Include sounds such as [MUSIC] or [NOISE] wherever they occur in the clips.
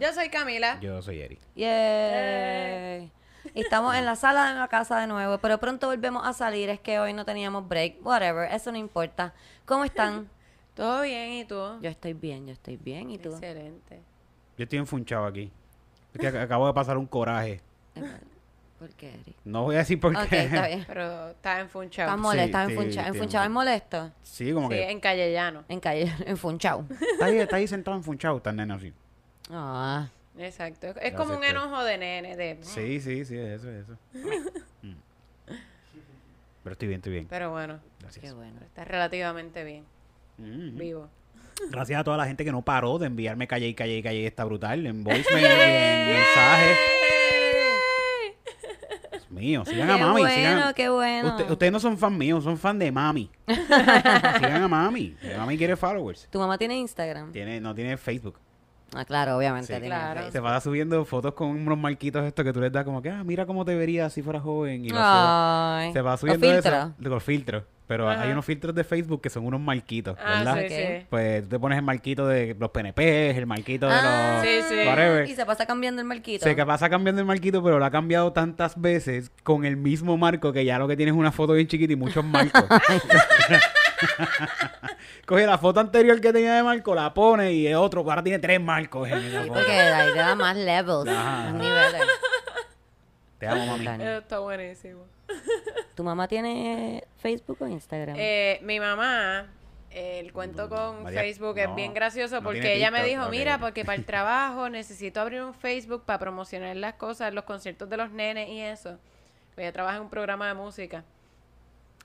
Yo soy Camila. Yo soy Eri. Yay. Y Estamos en la [LAUGHS] sala de la casa de nuevo, pero pronto volvemos a salir. Es que hoy no teníamos break. Whatever, eso no importa. ¿Cómo están? [LAUGHS] ¿Todo bien? ¿Y tú? Yo estoy bien, yo estoy bien. ¿Y tú? Excelente. Yo estoy enfunchado aquí. Es que acabo de pasar un coraje. ¿Por qué, Eric? No voy a decir por qué. está bien. Pero estás enfunchado. Estás molesto, estás sí, enfunchado. sí, ¿Enfunchado es molesto? Sí, como Sí, que en Callellano. En calle, [LAUGHS] enfunchado. está ahí, está ahí sentado enfunchado, está el nene así. Ah. Exacto. Es Gracias, como un enojo de nene. De... Sí, sí, sí, eso, eso. [LAUGHS] Mm. Pero estoy bien, estoy bien. Pero bueno, Gracias. Qué bueno. está relativamente bien. Mm. Vivo. Gracias a toda la gente que no paró de enviarme calle y calle y calle está brutal en [LAUGHS] voicemail y en mensajes. [LAUGHS] Dios mío, sigan a Qué mami. bueno, sigan. qué bueno. Usted- ustedes no son fan míos, son fan de mami. sigan a mami. Mami quiere followers. ¿Tu mamá tiene Instagram? Tiene, no tiene Facebook. Ah, claro, obviamente. Sí. Claro. Se va subiendo fotos con unos marquitos estos que tú les das como que, ah, mira cómo te verías si fueras joven. Y. Ay. Se va Los subiendo filtros. eso. Los filtros. Pero hay unos filtros de Facebook que son unos marquitos, Ah, ¿verdad? sí, Ok. sí. Pues tú te pones el marquito de los PNP, el marquito de Ah, los... Sí, sí. Whatever. Y se pasa cambiando el marquito. Se que pasa cambiando el marquito, pero lo ha cambiado tantas veces con el mismo marco que ya lo que tienes es una foto bien chiquita y muchos marcos. [LAUGHS] [LAUGHS] Coge la foto anterior que tenía de marco, la pone y es otro, ahora tiene tres marcos en esa Sí, foto. porque ahí te da más levels, Ajá. más niveles. Te amo, mami. Eso está buenísimo. ¿Tu mamá tiene Facebook o Instagram? Eh, mi mamá, eh, el cuento con María, Facebook es no, bien gracioso porque ella me dijo, mira, porque para el trabajo necesito abrir un Facebook para promocionar las cosas, los conciertos de los nenes y eso. Pues ella trabaja en un programa de música.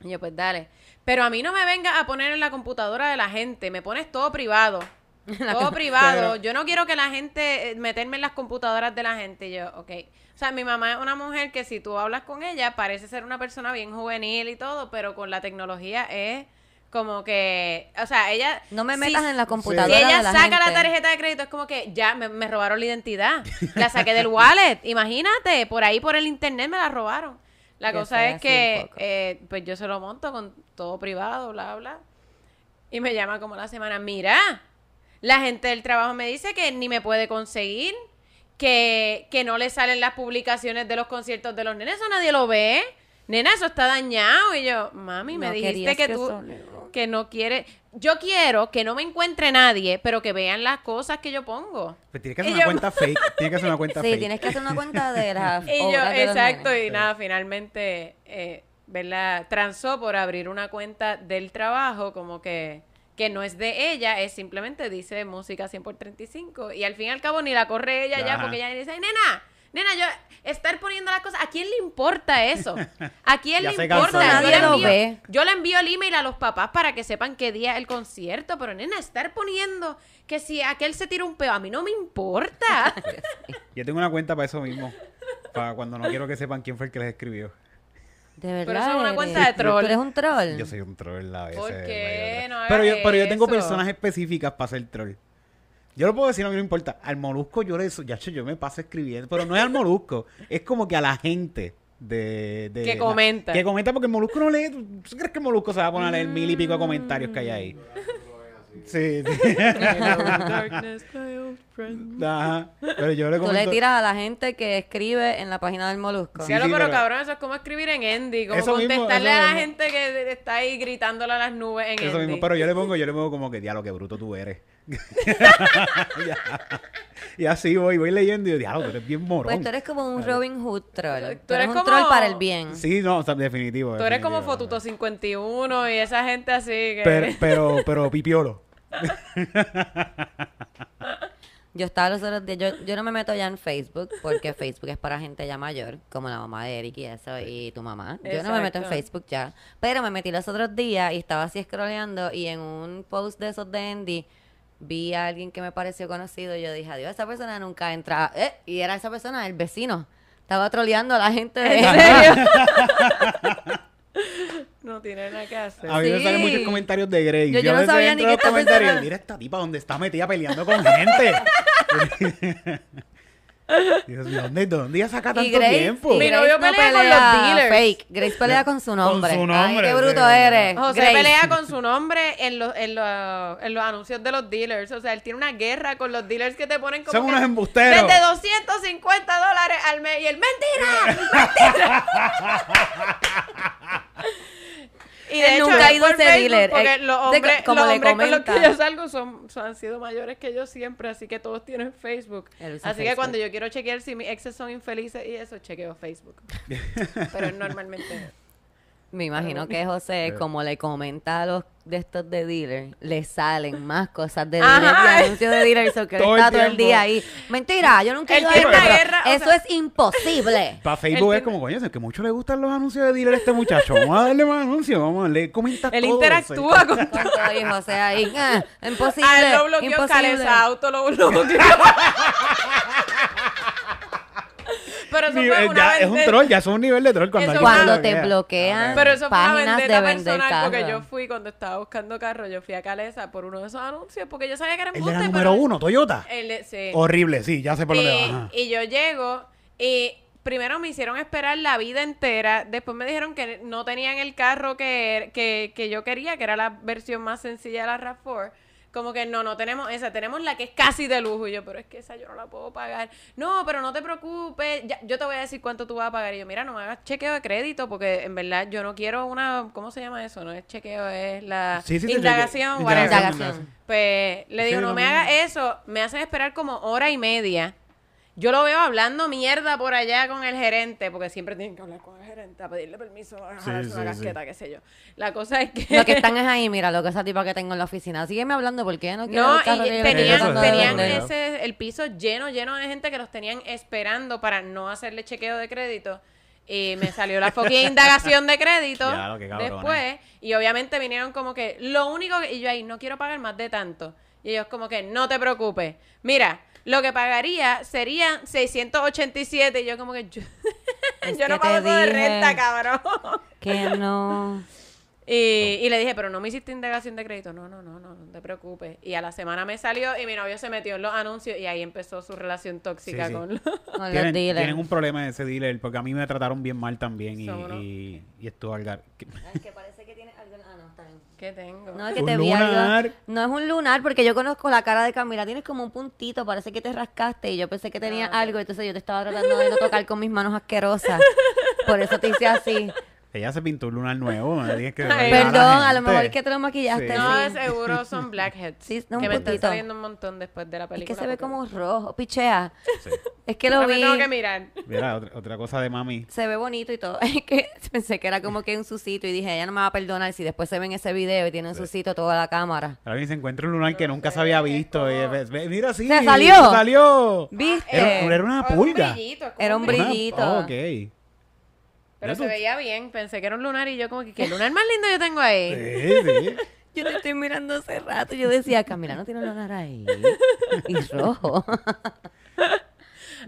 Y yo, pues dale. Pero a mí no me venga a poner en la computadora de la gente, me pones todo privado. [LAUGHS] Todo privado. Yo no quiero que la gente, eh, meterme en las computadoras de la gente. Y yo, ok. O sea, mi mamá es una mujer que si tú hablas con ella, parece ser una persona bien juvenil y todo, pero con la tecnología es como que, o sea, ella... no me si- metas en la Si computadora ella de la saca la tarjeta de crédito, es como que ya me, me robaron la identidad. La saqué del wallet. [LAUGHS] Imagínate, por ahí por el internet me la robaron. La cosa es que, eh, pues yo se lo monto con todo privado, bla, bla. Y me llama como la semana, mira, la gente del trabajo me dice que ni me puede conseguir, que, que no le salen las publicaciones de los conciertos de los nenes, eso nadie lo ve. Nena, eso está dañado. Y yo, mami, me dijiste que, que tú. Que no quiere. Yo quiero que no me encuentre nadie, pero que vean las cosas que yo pongo. Pues tienes que hacer Y una yo- cuenta fake. [LAUGHS] Tienes que hacer una cuenta Sí, fake. tienes que hacer una cuenta de [LAUGHS] las Y yo, de exacto, y nada, finalmente, eh, ¿verdad? Transó por abrir una cuenta del trabajo, como que, que no es de ella, es simplemente dice música 100 por 35. Y al fin y al cabo ni la corre ella ya, porque ella dice, nena, nena, yo estar poniendo las cosas, ¿a quién le importa eso? ¿A [LAUGHS] quién le cansó. importa? Nadie yo, le lo envío, ve. yo le envío el email a los papás para que sepan qué día es el concierto, pero nena, estar poniendo que si aquel se tira un peo, a mí no me importa. [LAUGHS] Yo tengo una cuenta para eso mismo. Para cuando no quiero que sepan quién fue el que les escribió. De verdad. Pero eso es una cuenta de troll. Tú eres un troll. Yo soy un troll a veces. ¿Por qué? No pero, yo, pero yo tengo eso. personas específicas para ser troll. Yo lo puedo decir, a mí no me importa. Al molusco yo le ya, yo me paso escribiendo, pero no es al molusco, es como que a la gente de, de- Que la- comenta. que comenta porque el molusco no lee. ¿Tú crees que el molusco se va a poner a leer mil y pico de comentarios que hay ahí? [LAUGHS] Sí, sí. Ajá. Pero yo le Tú le comento. tiras a la gente que escribe en la página del Molusco. Sí, Claro, sí, pero, pero- cabrón, eso es como escribir en Endy, como Eso mismo, contestarle eso a la mismo. gente que está ahí gritándole a las nubes en Eso Endy. mismo, pero yo le pongo, yo le pongo como que, diablo, qué bruto tú eres. [LAUGHS] Ya. y así voy, voy leyendo y yo, diablo, tú eres bien morón. Pues tú eres como un Robin Hood troll. Tú, Tú eres eres un como- troll para el bien. Sí, no, o sea, definitivo. Tú eres como. Fotuto 51 y esa gente así que... Pero, pero, pero pipiolo. [LAUGHS] Yo estaba los otros días, yo, yo no me meto ya en Facebook porque Facebook es para gente ya mayor, como la mamá de Eric y eso, y tu mamá. Yo no me meto en. Facebook ya. Pero me metí los otros días y estaba así scrolleando y en un post de esos de Andy vi a alguien que me pareció conocido y yo dije, adiós, esa persona nunca entra. Eh, y era esa persona, el vecino. Estaba troleando a la gente de... [LAUGHS] ¿En serio? [LAUGHS] no tiene nada que hacer. A mí me salen muchos comentarios de Grey. Yo- yo a no sabía ni a que los esta comentarios, persona- Mira esta tipa donde está metida peleando con gente. [LAUGHS] Dios mío, ¿dónde, ¿dónde saca tanto Grace, tiempo? Mi novio no pelea con los dealers. Fake. Grace pelea con su nombre. su nombre, Ay, qué bruto sí. eres. José Grace. pelea con su nombre en los, en, los, en los anuncios de los dealers. O sea, él tiene una guerra con los dealers que te ponen como. Son unos embusteros. Desde 250 dólares al mes. Y él, ¡mentira! [LAUGHS] ¡Mentira! [LAUGHS] y de hecho, nunca ha ido a ese dealer. Porque Eh, los de- hombres, como los hombres con los que yo salgo son, son- han sido mayores que yo siempre. Así que todos tienen Facebook. Así que cuando yo quiero chequear si mis exes son infelices y eso, chequeo Facebook. [LAUGHS] Pero normalmente. Me imagino que José, como le comenta a los de estos de dealer, le salen más cosas de Ajá. dealer y anuncios de dealer, so que él Todo el está todo el día ahí. Mentira, yo nunca he Él ido a eso. una guerra, o Eso sea- es imposible. [LAUGHS] Para Facebook Él es como, coño, es que mucho le gustan los anuncios de dealer a este muchacho. Vamos a darle más anuncios, vamos a darle comenta Él todo, interactúa con todo y José ahí. ah, imposible. A él lo bloqueó imposible. Auto, lo bloqueó. [LAUGHS] Pero eso fue eh, una ya es un troll, ya es un nivel de troll cuando Cuando te bloquea. bloquean Pero eso fue una páginas de vender personal porque yo fui cuando estaba buscando carro, yo fui a Calesa por uno de esos anuncios porque yo sabía que era El embuste, de la pero- número uno, Toyota. El- sí. Horrible, sí, ya sé por dónde va. y yo llego y primero me hicieron esperar la vida entera. Después me dijeron que no tenían el carro que, que, que yo quería, que era la versión más sencilla de la RAV4. Como que no, no tenemos esa, tenemos la que es casi de lujo. Y yo, pero es que esa yo no la puedo pagar. No, pero no te preocupes, ya- yo te voy a decir cuánto tú vas a pagar. Y yo, mira, no me hagas chequeo de crédito porque en verdad yo no quiero una, ¿cómo se llama eso? No es chequeo, es la Sí, sí, sí, indagación. Indagación. Pues le digo, no me mismo. hagas eso, me hacen esperar como hora y media. Yo lo veo hablando mierda por allá con el gerente, porque siempre tienen que hablar con el gerente a pedirle permiso, a jalarse Sí, una sí, sí. casqueta, qué sé yo. La cosa es que... Lo que están [LAUGHS] es ahí, mira, lo que esa tipa que tengo en la oficina. Sígueme hablando porque no quiere No, y tenían, tenían ese, el piso lleno, lleno de gente que los tenían esperando para no hacerle chequeo de crédito. Y me salió la fucking [LAUGHS] indagación de crédito Diablo, qué cabrones. después. Y obviamente vinieron como que, lo único que... Y yo ahí, no quiero pagar más de tanto. Y ellos como que, no te preocupes. Mira, lo que pagaría serían 687. Y yo como que, [LAUGHS] yo, no que pago eso de renta, cabrón. Que no. [LAUGHS] Y, y le dije, pero no me hiciste indagación de crédito. No, no, no, no, no te preocupes. Y a la semana me salió y mi novio se metió en los anuncios y ahí empezó su relación tóxica Sí, sí. con los... Con los Tienen, dealers. tienen un problema ese dealer porque a mí me trataron bien mal también y, y, y estuvo al gar- que parece que tiene algo. Ah, no, está bien. ¿Qué tengo? No, es que Un te vi algo- lunar. No es un lunar, porque yo conozco la cara de Camila. Tienes como un puntito, parece que te rascaste. Y yo pensé que tenía Ah, algo. Entonces yo te estaba tratando de no tocar con mis manos asquerosas. Por eso te hice así. Ella se pintó un lunar nuevo. me tienes que [LAUGHS] Ay, ayudar Perdón, a lo mejor es que te lo maquillaste. Sí. No, de seguro [LAUGHS] son blackheads. Sí, no, un que me están poquito. saliendo un montón después de la Es película. que se ve como rojo. Pichea. Sí. Es que lo No me vi. tengo que mirar. Mira, otra, otra cosa de mami. Se ve bonito y todo. [LAUGHS] Es que pensé que era como que un susito y dije, ella no me va a perdonar si después se ve en ese video y tiene un susito toda la cámara. Ahora se encuentra un lunar que nunca se había visto. y ve- ve- mira, sí. ¿Se salió? se salió. ¿Viste? Era, era una Es un pulga. brillito, es como Era un Una- brillito. oh, ok. Pero se veía bien. Pensé que era un lunar y yo como que, ¿qué lunar más lindo yo tengo ahí? Sí, sí. [LAUGHS] Yo te estoy mirando hace rato. Yo decía, Camila no tiene lunar ahí. Y rojo. [LAUGHS] Pero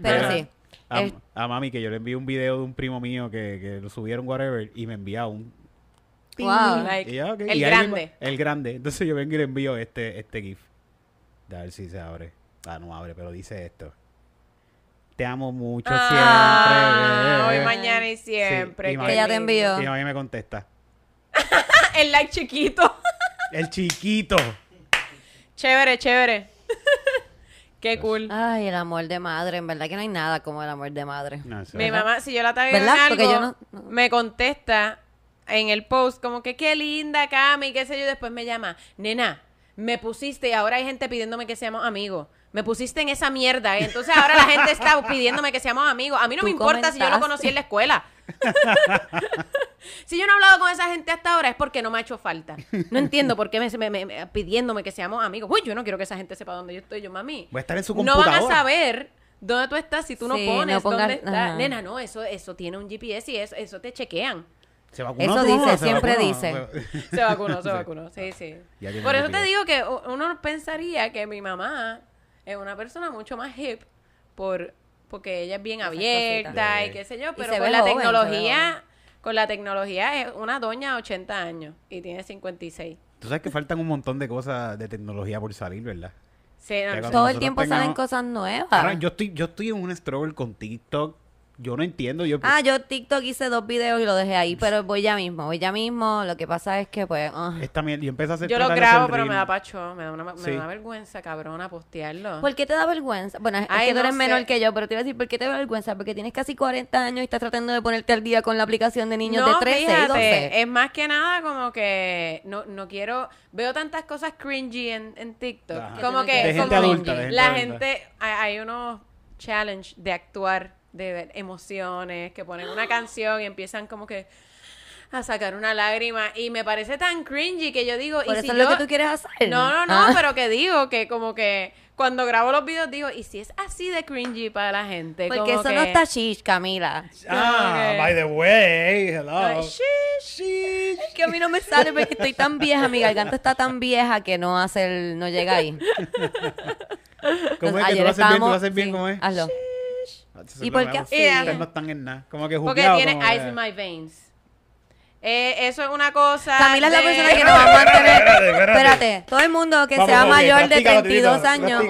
Mira, sí. A, Es- a mami que yo le envié un video de un primo mío que, que lo subieron whatever y me envía un Wow. Like, Y el Y grande. mismo- el grande. Entonces yo vengo y le envío este, este GIF. A ver si se abre. Ah, no abre, pero dice esto. Te amo mucho Ah, siempre. hoy, mañana y siempre. Sí, y Que ella te envió. Y mami me contesta. [LAUGHS] El like chiquito. [LAUGHS] El chiquito. Chévere, chévere. [LAUGHS] Qué cool. Ay, el amor de madre. En verdad que no hay nada como el amor de madre. No, Mi mamá, si yo la en ¿Verdad? algo, Porque yo no- no- me contesta en el post como que qué linda Cami, qué sé yo, y después me llama, nena, me pusiste y ahora hay gente pidiéndome que seamos amigos. Me pusiste en esa mierda, ¿eh? entonces ahora la gente está pidiéndome que seamos amigos. A mí no me importa si yo lo conocí en la escuela. [LAUGHS] si yo no he hablado con esa gente hasta ahora es porque no me ha hecho falta. No entiendo por qué me, me- me- me- pidiéndome que seamos amigos. Uy, yo no quiero que esa gente sepa dónde yo estoy. Yo, mami, Voy a estar en su no van a computadora. saber dónde tú estás si tú no Sí, pones no pongas- dónde estás. Nena, no, eso, eso tiene un GPS y eso, eso te chequean. ¿Se vacunó Eso dice, ¿Se siempre vacunó? dice. Se vacunó, se vacunó. [LAUGHS] Sí, sí. Por eso te digo que uno pensaría que mi mamá es una persona mucho más hip por porque ella es bien Esas abierta cositas. y qué sé yo, pero se con ve la joven, tecnología, con la tecnología es una doña de 80 años y tiene 56. Tú sabes que faltan un montón de cosas de tecnología por salir, ¿verdad? Sí, no, Todo el tiempo salen cosas nuevas. Ahora, yo estoy, yo estoy en un struggle con TikTok. Yo no entiendo. Yo, Ah, yo TikTok hice dos videos y lo dejé ahí, pero voy ya mismo, voy ya mismo. Lo que pasa es que, pues, ah. esta mierda- yo empecé a hacer Yo lo tratar de hacer grabo, pero me da pacho. Me da una, me Sí. da una vergüenza, cabrona, postearlo. ¿por qué te da vergüenza? Bueno, es Ay, que tú no eres sé. menor que yo, pero te iba a decir, ¿por qué te da vergüenza? Porque tienes casi 40 años y estás tratando de ponerte al día con la aplicación de niños de no, 13 y fíjate, 12. es más que nada como que no, no quiero, veo tantas cosas cringy en, en TikTok, Ajá. como De que gente como adulta, de gente la adulta. gente, hay, hay unos challenge de actuar, de ver emociones, que ponen una canción y empiezan como que a sacar una lágrima y me parece tan cringy que yo digo, Por y eso si es lo que tú quieres hacer. No, no, no, Ah. pero que digo que como que cuando grabo los videos digo, ¿y si es así de cringy para la gente? Porque Como eso que- no está chish, Camila. Ah, Ok. by the way, hello. Ay, shish. Es que a mí no me sale porque estoy tan vieja, mi garganta está tan vieja que no hace el, no llega ahí. ¿Cómo es que Ayer tú lo haces bien? ¿Tú estábamos- lo haces bien? sí, ¿Cómo es? Hazlo. ¿Y es por lo qué nuevo. así? Ustedes no están en nada. Como que Porque tiene como que- ice in my veins. Eh, eso es una cosa. Camila es la de- persona que nos va a [LAUGHS] mantener. Espérate, espérate. Espérate, todo el mundo que Vamos, sea mayor de practícalo, 32 Tito, años.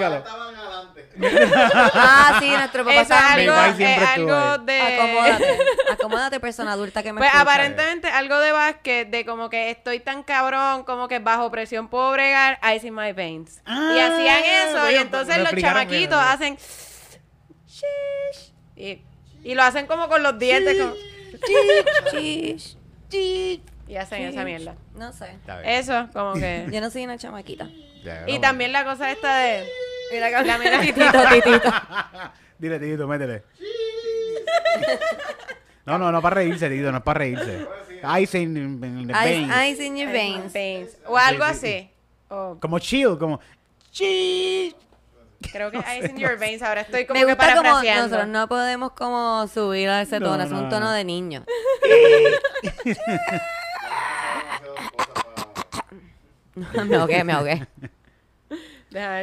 Ah, sí, nuestro papá Eso es algo, de. Acomódate, acomódate, persona adulta que me Pues escucha. aparentemente algo de básquet, de como que estoy tan cabrón, como que bajo presión puedo bregar, ice in my veins. y Ah, hacían eso, oye, y entonces los chamaquitos bien, hacen. Shish, Y, y lo hacen como con los dientes. como- [LAUGHS] y hacen esa mierda. No sé. Eso, como que. [LAUGHS] Yo no soy una chamaquita. Ya, Y también la cosa esta de. Mira, La mira- [LAUGHS] titito, titito. Dile, Tito, métele. No, no, no para reírse, Tito, no es para reírse. Ice in, in the veins. Ice, ice in your veins. Veins. O algo Sí, sí, así. Como chill, como chill. Creo que [LAUGHS] ice in your veins. Ahora estoy como Me que gusta como nosotros no podemos como subir a ese No, tono, es no, un no. tono de niño. [LAUGHS] [LAUGHS] me ahogué, me ahogué.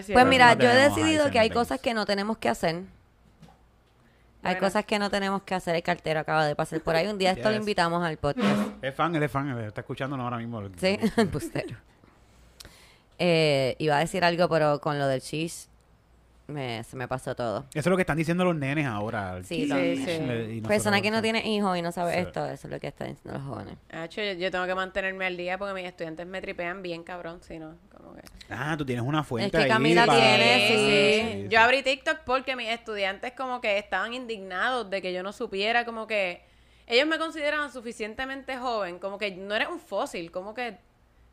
Si Pues lo- mira, no yo he decidido que hay cosas que no tenemos que hacer. Hay Bueno. cosas que no tenemos que hacer. El cartero acaba de pasar por ahí. Un día esto lo Yes. invitamos al podcast. Es fan, él es fan, él está escuchándonos ahora mismo. Sí, bustero. Eh, iba a decir algo, pero con lo del cheese me, se me pasó todo. Eso es lo que están diciendo los nenes ahora. Sí, sí. y nosotros- Persona que no tiene hijos y no sabe Sí. esto, eso es lo que están diciendo los jóvenes. Hacho, yo, yo tengo que mantenerme al día porque mis estudiantes me tripean bien cabrón, si no, como que... Ah, tú tienes una fuente que ahí Camila para- tiene, Sí, sí. sí. Yo abrí TikTok porque mis estudiantes como que estaban indignados de que yo no supiera, como que ellos me consideraban suficientemente joven, como que no eres un fósil, como que,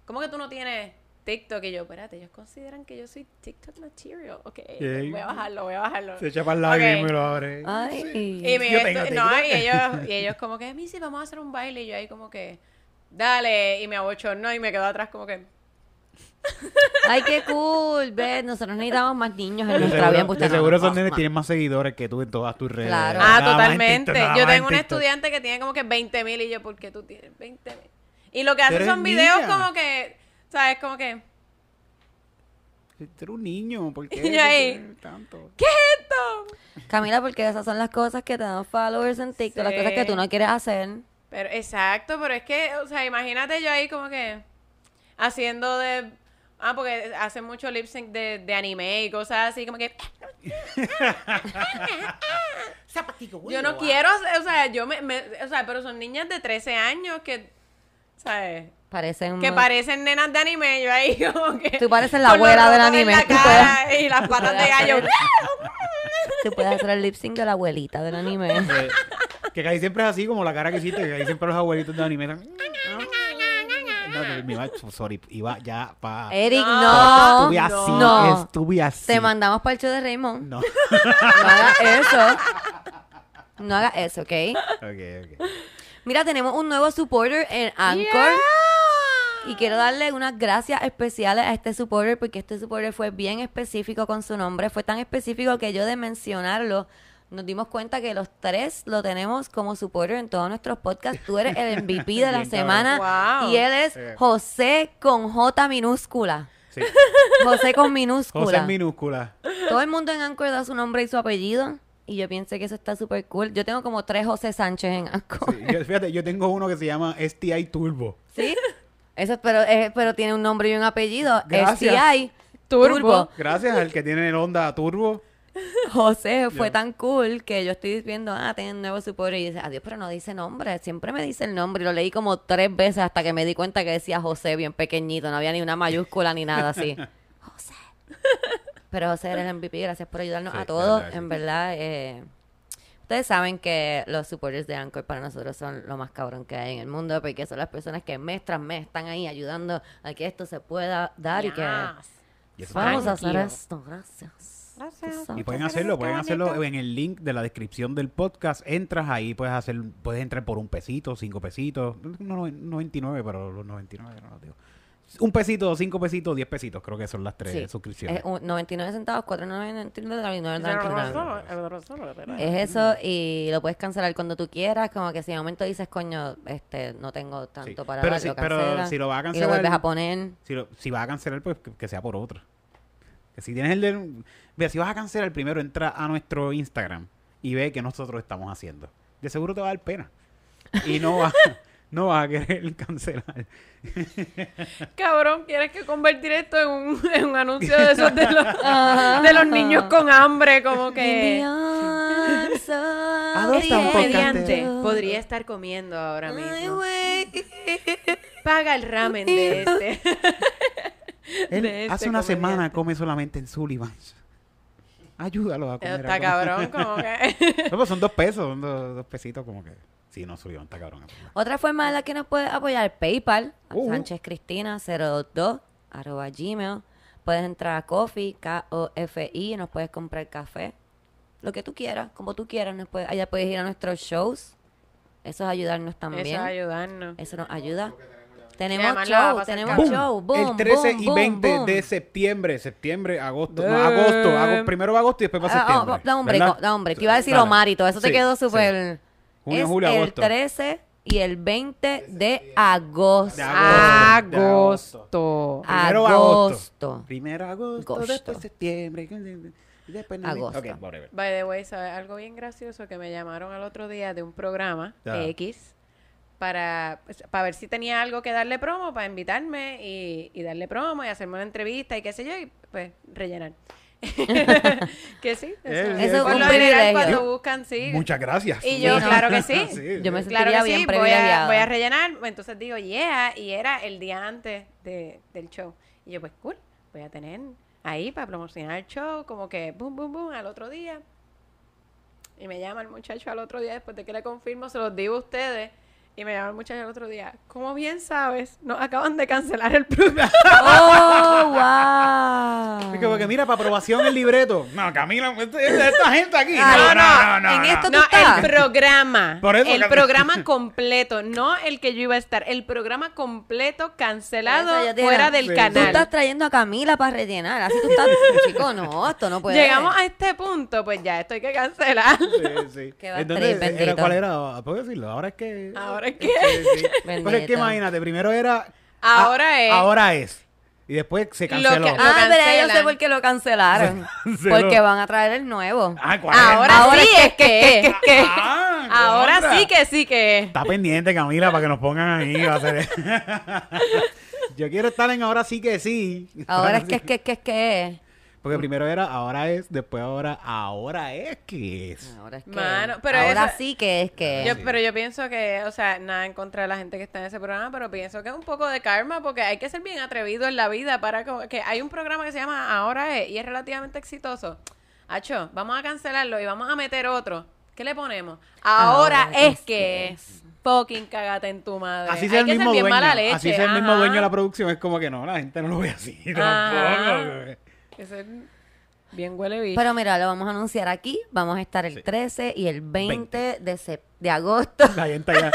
como que tú no tienes TikTok y yo, espérate, ellos consideran que yo soy TikTok material, ok, voy a bajarlo, voy a bajarlo. Se echa para el Ok. y lo abre. Ay. Y, Yo no, y ellos, [LAUGHS] y ellos como que, Missy, vamos a hacer un baile. Y yo ahí como que, dale. Y me abochornó y me quedo atrás como que, [LAUGHS] Ay, qué cool. Ves, nosotros necesitamos más niños en De nuestra vida. seguro, de seguro esos nenes tienen más seguidores que tú en todas tus redes. Claro. ah, Nada totalmente. TikTok, yo tengo un estudiante que tiene como que 20 mil y yo, ¿por qué tú tienes 20 mil? Y lo que hace son videos como que, ¿sabes? Como que, eres un niño, ¿por [LAUGHS] qué? Y ahí, ¿Por qué tanto? ¿qué es esto? Camila, porque esas son las cosas que te dan followers en TikTok, las cosas que tú no quieres hacer. Pero, exacto, pero es que, o sea, imagínate yo ahí como que haciendo de... Ah, porque hacen mucho lip sync de, de anime y cosas así, como que... [LAUGHS] Yo no quiero, o sea, yo me, me- o sea, pero son niñas de 13 años que, ¿sabes? Parecen. Que parecen nenas de anime, yo ahí [LAUGHS] como que... Tú pareces la abuela del anime, la tú cara puedes- y las patas de gallo. Tú puedes hacer el lip sync de la abuelita del anime. [LAUGHS] Eh, que casi siempre es así como la cara que hiciste, que casi siempre los abuelitos de anime están- No, sorry, iba ya pa... Eric, No, no. estuve así, no. estuve así. Te mandamos para el show de Raymond. No. No hagas eso. No hagas eso, ¿ok? ok, ok. Mira, tenemos un nuevo supporter en Anchor. Y quiero darle unas gracias especiales a este supporter porque este supporter fue bien específico con su nombre. Fue tan específico que yo de mencionarlo nos dimos cuenta que los tres lo tenemos como supporter en todos nuestros podcasts. Tú eres el MVP [LAUGHS] de la semana y él es. José con J minúscula. Sí. José con minúscula. José minúscula. Todo el mundo en Anchor da su nombre y su apellido. Y yo pienso que eso está súper cool. Yo tengo como tres José Sánchez en Anchor. Sí, yo- fíjate, yo tengo uno que se llama STI Turbo. ¿Sí? Eso, pero, eh, pero tiene un nombre y un apellido. Gracias. STI Turbo. Gracias al que tiene el Honda Turbo. José fue tan cool que yo estoy viendo, ah, tiene un nuevo supporter y dice, adiós, pero no dice nombre. Siempre me dice el nombre y lo leí como tres veces hasta que me di cuenta que decía José bien pequeñito, no había ni una mayúscula ni nada así. [LAUGHS] José. Pero José eres el MVP, gracias por ayudarnos Sí, a todos. verdad, sí. En verdad, eh, ustedes saben que los supporters de Anchor para nosotros son lo más cabrón que hay en el mundo, porque son las personas que mes tras mes están ahí ayudando a que esto se pueda dar y que Yes. Vamos a hacer you. esto. Gracias. Y pueden hacerlo, pueden hacerlo en el link de la descripción del podcast. Entras ahí, puedes hacer, puedes entrar por un pesito, cinco pesitos, no, no, 99, pero los 99 no los digo. Un pesito, cinco pesitos, diez pesitos, creo que son las tres Sí. suscripciones. Es un 99 centavos, 4.99 Es Es eso y lo puedes cancelar cuando tú quieras, como que si de momento dices, coño, este, no tengo tanto Sí. para Pero dar, si- lo pero si lo vas a y lo cancelar- vuelves a poner. Si, lo- si vas a cancelar, pues que, que sea por otro. Que si tienes el de... Mira, si vas a cancelar, primero entra a nuestro Instagram y ve que nosotros estamos haciendo. De seguro te va a dar pena. Y no vas [LAUGHS] no vas a querer [LAUGHS] cancelar. Cabrón, ¿quieres que convertir esto en un, [LAUGHS] en un anuncio de esos de los, [LAUGHS] de los niños con hambre? Como que... Este podcast. podría estar comiendo ahora Ay, mismo. güey. Paga el ramen de este. Él De este hace una semana come solamente en Sullivan's. Ayúdalo a comer. Está cabrón, como que... No, pues son dos pesos, son dos, dos pesitos como que... Sí, no, está cabrón. Otra forma en la que nos puedes apoyar, PayPal, Uh. Sánchez Cristina 022 arroba gmail. Puedes entrar a Coffee, K-O-F-I, y nos puedes comprar café. Lo que tú quieras, como tú quieras. Nos puedes, allá puedes ir a nuestros shows. Eso es ayudarnos también. Eso es ayudarnos. Eso nos ayuda. Tenemos a show, tenemos show. Boom, el 13 boom, y boom, 20 boom. de septiembre, septiembre, agosto, no, Damn. agosto, agosto, primero va agosto y después va Ah, septiembre. ah, da hombre, ¿verdad? co- da hombre, que iba a decir. Omar y todo eso te Sí, quedó sí. Junio, es julio, el agosto. 13 y el 20 de agosto. De agosto. de Agosto. Primero agosto. Agosto. Primero agosto, Agosto. después septiembre, y después Agosto. Ok, whatever. By the way, ¿sabes algo bien gracioso? Que me llamaron al otro día de un programa. X para, pues, para ver si tenía algo que darle promo, para invitarme y, y darle promo y hacerme una entrevista y qué sé yo, y pues rellenar. [LAUGHS] que sí, eso, Eso es por un lo general cuando buscan, sí. Muchas gracias. Y yo, Sí, no. claro que sí. Yo me Claro sentiría que bien sí, voy a, voy a rellenar. Entonces digo, yeah, y era el día antes de, del show. Y yo, pues cool, voy a tener ahí para promocionar el show, como que boom, boom, boom, al otro día. Y me llama el muchacho al otro día, después de que le confirmo, se los digo a ustedes. Y me llama el muchacho al otro día. Como bien sabes, nos acaban de cancelar el programa. [LAUGHS] ¡Oh, [LAUGHS] wow! Es como que mira, para aprobación el libreto. No, Camila, esta, esta [LAUGHS] gente aquí. Ay, no, no, no, en no. esto tú No, estás. el programa. Por eso el que- programa completo, no el que yo iba a estar. El programa completo cancelado fuera del Sí. Tú canal. estás trayendo a Camila para rellenar. Así tú estás. Chico, no, esto no puede. Llegamos a este punto, pues ya esto hay que cancelar. Sí, sí. Qué Entonces, era. ¿cuál era? ¿Puedo decirlo? Ahora es que... Ahora es que- Sí, sí. Bendito. [LAUGHS] Pues es que imagínate, primero era... Ahora ah, es. Ahora es. Y después se Lo canceló. que- Ah, pero yo sé por qué lo cancelaron. Se [LAUGHS] Porque lo- van a traer el nuevo. Ah, ¿cuál es? Ahora, Ahora sí es es que, es que. Ah, Ahora contra. sí que sí que. Está pendiente, Camila, para que nos pongan ahí. Va a ser... [LAUGHS] Yo quiero estar en ahora sí que sí. Ahora es que es que es que es que es. Porque primero era ahora es, después ahora, ahora es que es. Ahora es que. Mano, pero ahora eso- sí que es que. Yo, pero yo pienso que, o sea, nada en contra de la gente que está en ese programa, pero pienso que es un poco de karma porque hay que ser bien atrevido en la vida para como- que hay un programa que se llama Ahora es y es relativamente exitoso. Hacho, vamos a cancelarlo y vamos a meter otro. ¿Qué le ponemos? Ahora, Ahora es es que que es. Fucking cagate en tu madre. Así sea el que ser mismo bien dueño. mala leche. Así sea el mismo dueño de la producción. Es como que no, la gente no lo ve así [LAUGHS] tampoco. Que ser bien huele bicho. Pero mira, lo vamos a anunciar aquí. Vamos a estar el Sí. 13 y el 20, De, sep- de agosto. La gente ya.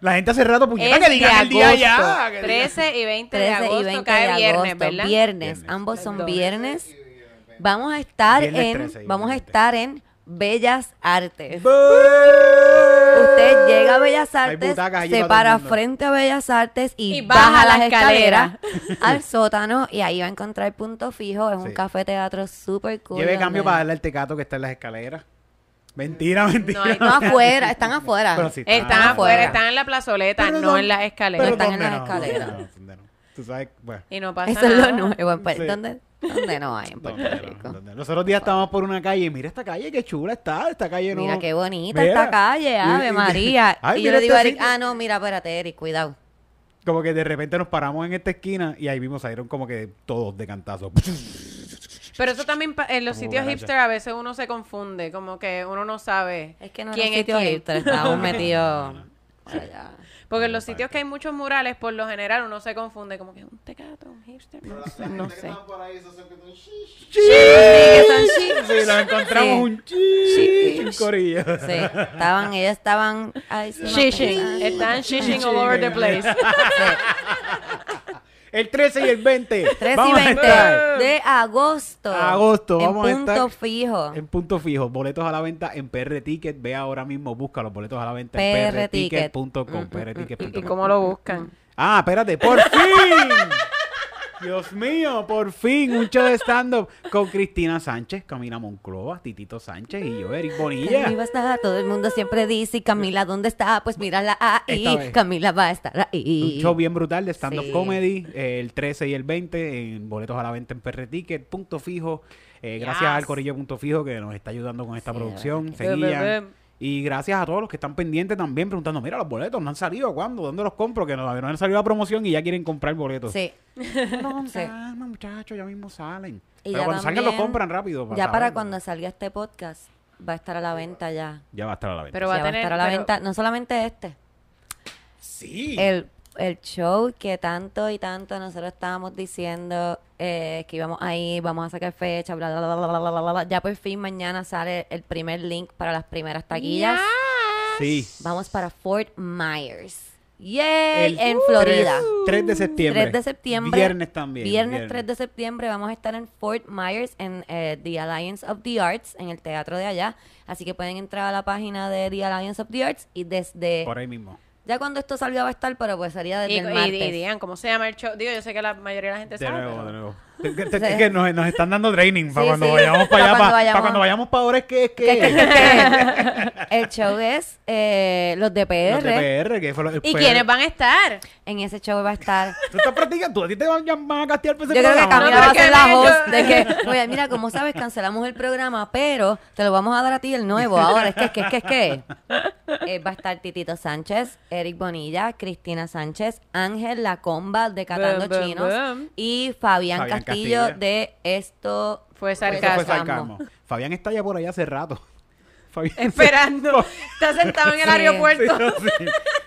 La gente hace rato puñeta Es que digan de el día ya. que digan- 13 y 20 de 13 agosto y 20 cae de viernes, agosto. ¿verdad? Viernes. Viernes. Ambos son viernes. Vamos a estar Viernes en 13 y vamos a 20. estar en Bellas Artes. ¡Bú! Usted llega a Bellas Artes, se para frente a Bellas Artes y, Y baja, baja las la escaleras escalera. al sótano y ahí va a encontrar punto fijo. Es un café teatro súper cool. Lleve cambio para darle al tecato que está en las escaleras. Mentira, mentira. No No, afuera, están afuera. Pero sí Están Ah, afuera, afuera. están en la plazoleta, Pero no no- en las escaleras. están en ¿dónde las no? escaleras. No, ¿dónde no? Tú sabes, bueno. Y no pasa Eso es nada. lo nuevo. Pues, Sí. ¿dónde? Donde no hay en Puerto ¿Dónde, Rico. dónde? Los otros días estábamos por una calle y mira esta calle, qué chula está, esta calle no... Mira qué bonita Mira. esta calle, Ave [LAUGHS] María. Ay, y yo le digo a este Eric, ah, no, mira, espérate, Eric, cuidado. Como que de repente nos paramos en esta esquina y ahí vimos salieron como que todos de cantazo. Pero eso también en los Como sitios hipster a veces uno se confunde, como que uno no sabe Es que no quién es sitio quién. hipster, estábamos [LAUGHS] metidos allá. Porque en los sitios que hay muchos murales, por lo general uno se confunde, como que un tecato, un hipster, no sé. No sé. Sí, que son chi- Sí, nos encontramos Sí. un chi, un corillo. Sí, estaban, ellos estaban... Ay, sí, Shishing. Están shishing all over the place. El 13 y el 20. 3 [LAUGHS] y vamos a 20 estar de agosto. Agosto, En vamos a punto estar fijo. En punto fijo, boletos a la venta en PR Ticket. Ve ahora mismo, busca los boletos a la venta en PR Ticket. prticket.com. Mm, mm, prticket.com. ¿Y cómo lo buscan? Ah, espérate, por fin. [LAUGHS] Dios mío, por fin un show de stand-up con Cristina Sánchez, Camila Monclova, Titito Sánchez y yo, Eric Bonilla. Camila estar, todo el mundo siempre dice, "¿Y Camila, ¿dónde está? Pues mírala ahí. Camila va a estar ahí. Un show bien brutal de stand-up Sí. comedy, eh, el 13 y el 20, en boletos a la venta en PR Ticket, punto fijo. Eh, gracias Yes. al Corillo Punto Fijo que nos está ayudando con esta Sí, producción. de Y gracias a todos los que están pendientes también preguntando, mira, los boletos no han salido, ¿cuándo? ¿Dónde los compro? Que no, no han salido la promoción y ya quieren comprar boletos. Sí. No, [LAUGHS] Sí. calma, muchachos, ya mismo salen. Y Pero cuando salgan los compran rápido. Ya para saber. cuando salga este podcast, va a estar a la venta ya. Ya va a estar a la venta. Pero va Ya a va a tener... estar a la pero- venta, no solamente este, sí. el, el show que tanto y tanto nosotros estábamos diciendo eh, que íbamos ahí, vamos a sacar fecha, bla, bla, bla, bla, bla, bla, bla. Ya por fin mañana sale el primer link para las primeras taquillas. Yes. Sí. Vamos para Fort Myers. Yay, en Florida. 3, 3, de septiembre. Viernes también. Viernes, viernes, 3 de septiembre vamos a estar en Fort Myers en eh, The Alliance of the Arts, en el teatro de allá. Así que pueden entrar a la página de The Alliance of the Arts y desde... Por ahí mismo ya cuando esto salga va a estar, pero pues sería desde Y, el y- y digan, ¿cómo se llama el show? Digo, yo sé que la mayoría de la gente De sabe. nuevo, pero- de nuevo. Es que- nos, nos están dando training para Sí, cuando sí. vayamos para allá. cuando Para, cuando vayamos para ahora es que es que. ¿Qué, qué, qué, qué? [LAUGHS] el show es eh, los de PR. Los de PR, que fue lo- el ¿Y PR. quiénes van a estar? En ese show va a estar... [LAUGHS] ¿Tú estás practicando? ¿Tú a ti te van, a castear para ese Yo creo que programa? Camila va a ser la host de que, oye, mira, como sabes, cancelamos el programa, pero te lo vamos a dar a ti el nuevo. Ahora, es que, es que, es que, es que. Eh, va a estar Titito Sánchez, Eric Bonilla, Cristina Sánchez, Ángel La Comba de Catando Chinos y Fabián, Fabián Castillo, Castillo. de Esto Fue sarcasmo. Fabián está ya por allá hace rato. [LAUGHS] Fabián Esperando. [LAUGHS] Está sentado en el Sí. aeropuerto. Sí.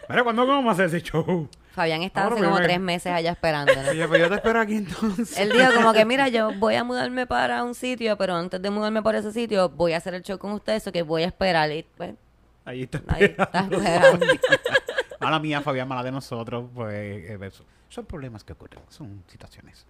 Mira, ¿cuándo vamos a hacer ese show? Fabián está Ahora hace como tres meses allá esperándonos. Oye, pues yo te espero aquí entonces. Él dijo como que, mira, yo [LAUGHS] voy a mudarme para un sitio, pero antes de mudarme para ese sitio, voy a hacer el show con ustedes, o que voy a esperar. Y, pues, Ahí está. ahí está esperando. Mala mía, Fabián, mala de nosotros. Pues eh, son problemas que ocurren, son situaciones.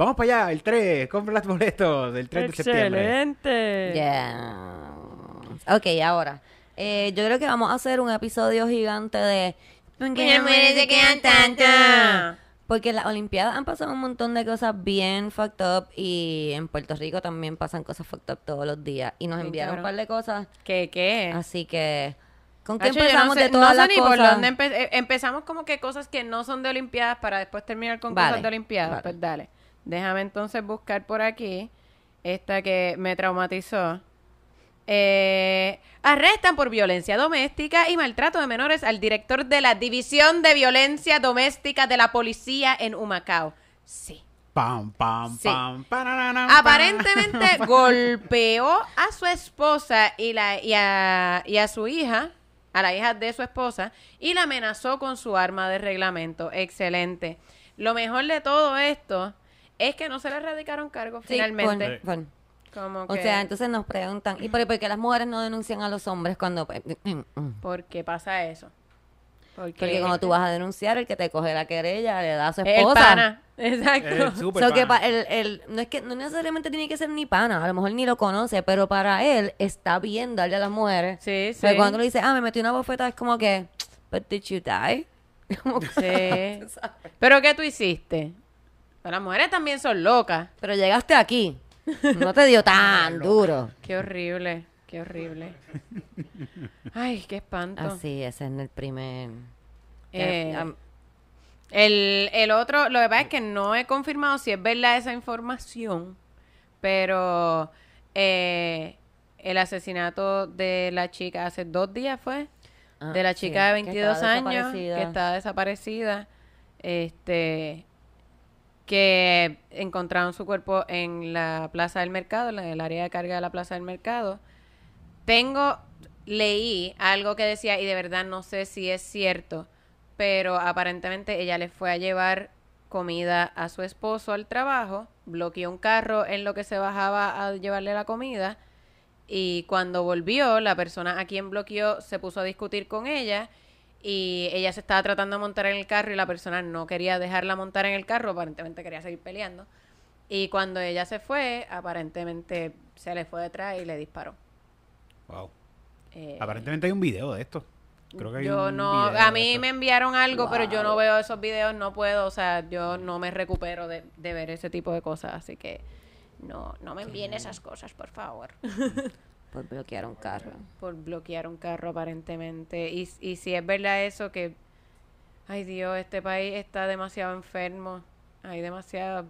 Vamos para allá, el 3, compra los boletos del 3 de septiembre. Excelente. Yeah. Ok, ahora. eh, yo creo que vamos a hacer un episodio gigante de. ¿Por qué las mujeres se quedan tanto? Porque en las Olimpiadas han pasado un montón de cosas bien fucked up y en Puerto Rico también pasan cosas fucked up todos los días. Y nos enviaron un par de cosas. ¿Qué, qué? Así que. ¿Con qué Hacho, empezamos no sé, de todas no sé las ni por cosas? dónde empe- eh, empezamos como que cosas que no son de Olimpiadas para después terminar con Vale, cosas de Olimpiadas. vale. Pues dale. Déjame entonces buscar por aquí esta que me traumatizó. Eh, arrestan por violencia doméstica y maltrato de menores al director de la División de Violencia Doméstica de la Policía en Humacao. Sí. Pam, pam, Sí. pam, pananana, Aparentemente [LAUGHS] golpeó a su esposa y, la, y, a, y a su hija, a la hija de su esposa, y la amenazó con su arma de reglamento. Excelente. Lo mejor de todo esto es que no se le erradicaron cargos Sí, finalmente. pon- pon. Como O que- sea, entonces nos preguntan, ¿y por, por qué las mujeres no denuncian a los hombres cuando... ¿Por qué pasa eso? Porque, Porque cuando tú vas a denunciar, el que te coge la querella le da a su el esposa. pana. Exacto. El super So que pana. el, el- no es que no necesariamente tiene que ser ni pana, a lo mejor ni lo conoce, pero para él está bien darle a las mujeres. Sí, sí. Pero cuando le dice, ah, me metí una bofeta, es como que, but did you die? [LAUGHS] Como que- Sí. [LAUGHS] ¿Pero qué tú hiciste? Pero las mujeres también son locas. pero llegaste aquí, no te dio [LAUGHS] tan duro. Qué horrible, qué horrible. Ay, qué espanto. Así, ese es el primer... Eh, que, El, el otro, lo que pasa es que no he confirmado si es verdad esa información, pero eh, el asesinato de la chica hace dos días fue, Ah, de la sí, chica de que 22 estaba años que está desaparecida, este, que encontraron su cuerpo en la plaza del mercado, en el área de carga de la plaza del mercado. Tengo, leí algo que decía, y de verdad no sé si es cierto, pero aparentemente ella le fue a llevar comida a su esposo al trabajo, bloqueó un carro en lo que se bajaba a llevarle la comida, y cuando volvió, la persona a quien bloqueó se puso a discutir con ella, y ella se estaba tratando de montar en el carro y la persona no quería dejarla montar en el carro, aparentemente quería seguir peleando. Y cuando ella se fue, aparentemente se le fue detrás y le disparó. Wow. Eh, Aparentemente hay un video de esto. Creo que hay yo un no, video a mí me enviaron algo, pero yo no Wow. veo esos videos, no puedo, o sea, yo no me recupero de, de ver ese tipo de cosas, así que no, no me envíen esas cosas, por favor. [LAUGHS] Por bloquear un carro. por bloquear un carro aparentemente. Y, y si es verdad eso que, ay Dios, este país está demasiado enfermo, hay demasiada...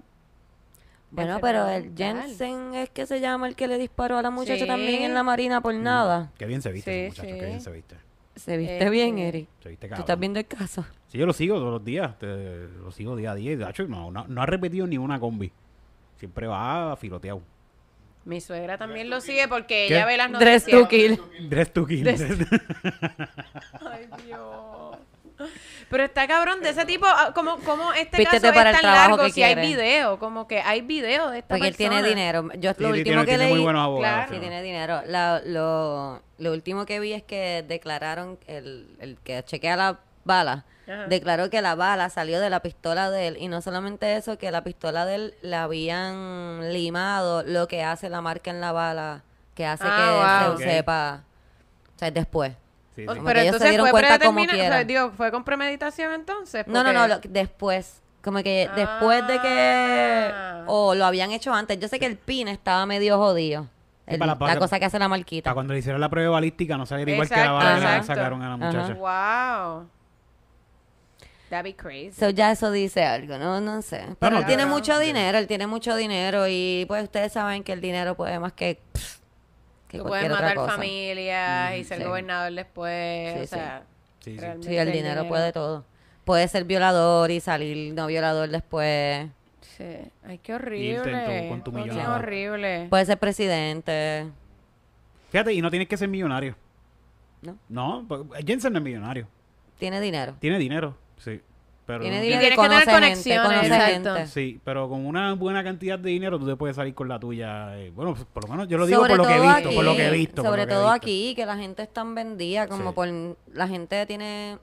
Bueno, pero el. Jensen es que se llama el que le disparó a la muchacha Sí. también en la marina por nada. Qué bien se viste ese Sí, muchacho, qué bien se viste. Se viste Este- bien, Eri. Se viste ¿Tú cabrón. estás viendo el caso? Sí, yo lo sigo todos los días. te- lo sigo día a día. Y de hecho, no, no, no ha repetido ni una combi. Siempre va filoteado. Mi suegra también lo sigue porque ¿Qué? ella ve las Dress noticias. to kill. Dress to kill. [LAUGHS] Ay, Dios. Pero está cabrón de ese tipo, ah, como, como este Vístete caso para es tan largo, que si hay quiere. video, como que hay video de esta Porque él tiene persona. dinero. Yo Sí, lo sí, último tiene, que tiene leí... muy buenos abogados. Claro. Sí, tiene dinero. La- lo, lo último que vi es que declararon, el, el que chequea la bala, Ajá. declaró que la bala salió de la pistola de él. Y no solamente eso, que la pistola de él la habían limado lo que hace la marca en la bala, que hace Ah, que wow. se sepa. O sea, después. Sí, O- sí. Como pero que ellos se entonces dieron fue cuenta como predetermina- o sea, quiera. digo, fue con premeditación entonces. No, no, no, lo- después. Como que después de que... Ah. O lo habían hecho antes. Yo sé que el pin estaba medio jodido. Sí, El- para la- para la cosa que hace la marquita. Para cuando le hicieron la prueba balística no saliera igual que la bala que le exacto. sacaron a la muchacha. Wow. That'd be crazy. So, ya eso dice algo, no, no sé. Pero él tiene claro. mucho dinero, él tiene mucho dinero y pues ustedes saben que el dinero puede más que, pff, que Tú puedes matar familias y ser sí. gobernador después. Sí, o sea, Sí, sí. realmente Sí, el dinero puede todo. Puede ser violador y salir no violador después. Sí. Ay, qué horrible. Con tu Qué horrible. Puede ser presidente. Fíjate, y no tienes que ser millonario. ¿No? No, pues, Jensen no es millonario. Tiene dinero. Tiene dinero, sí. Pero Tiene no dinero tienes que tener conoce gente, conexiones, conoce exacto. gente. Sí, pero con una buena cantidad de dinero tú te puedes salir con la tuya. eh, bueno, pues, por lo menos yo lo digo Sobre por lo que he todo visto, por lo que he aquí, visto. por Sobre lo que he todo visto. aquí, que la gente es tan vendida, como Sí. por... La gente tiene...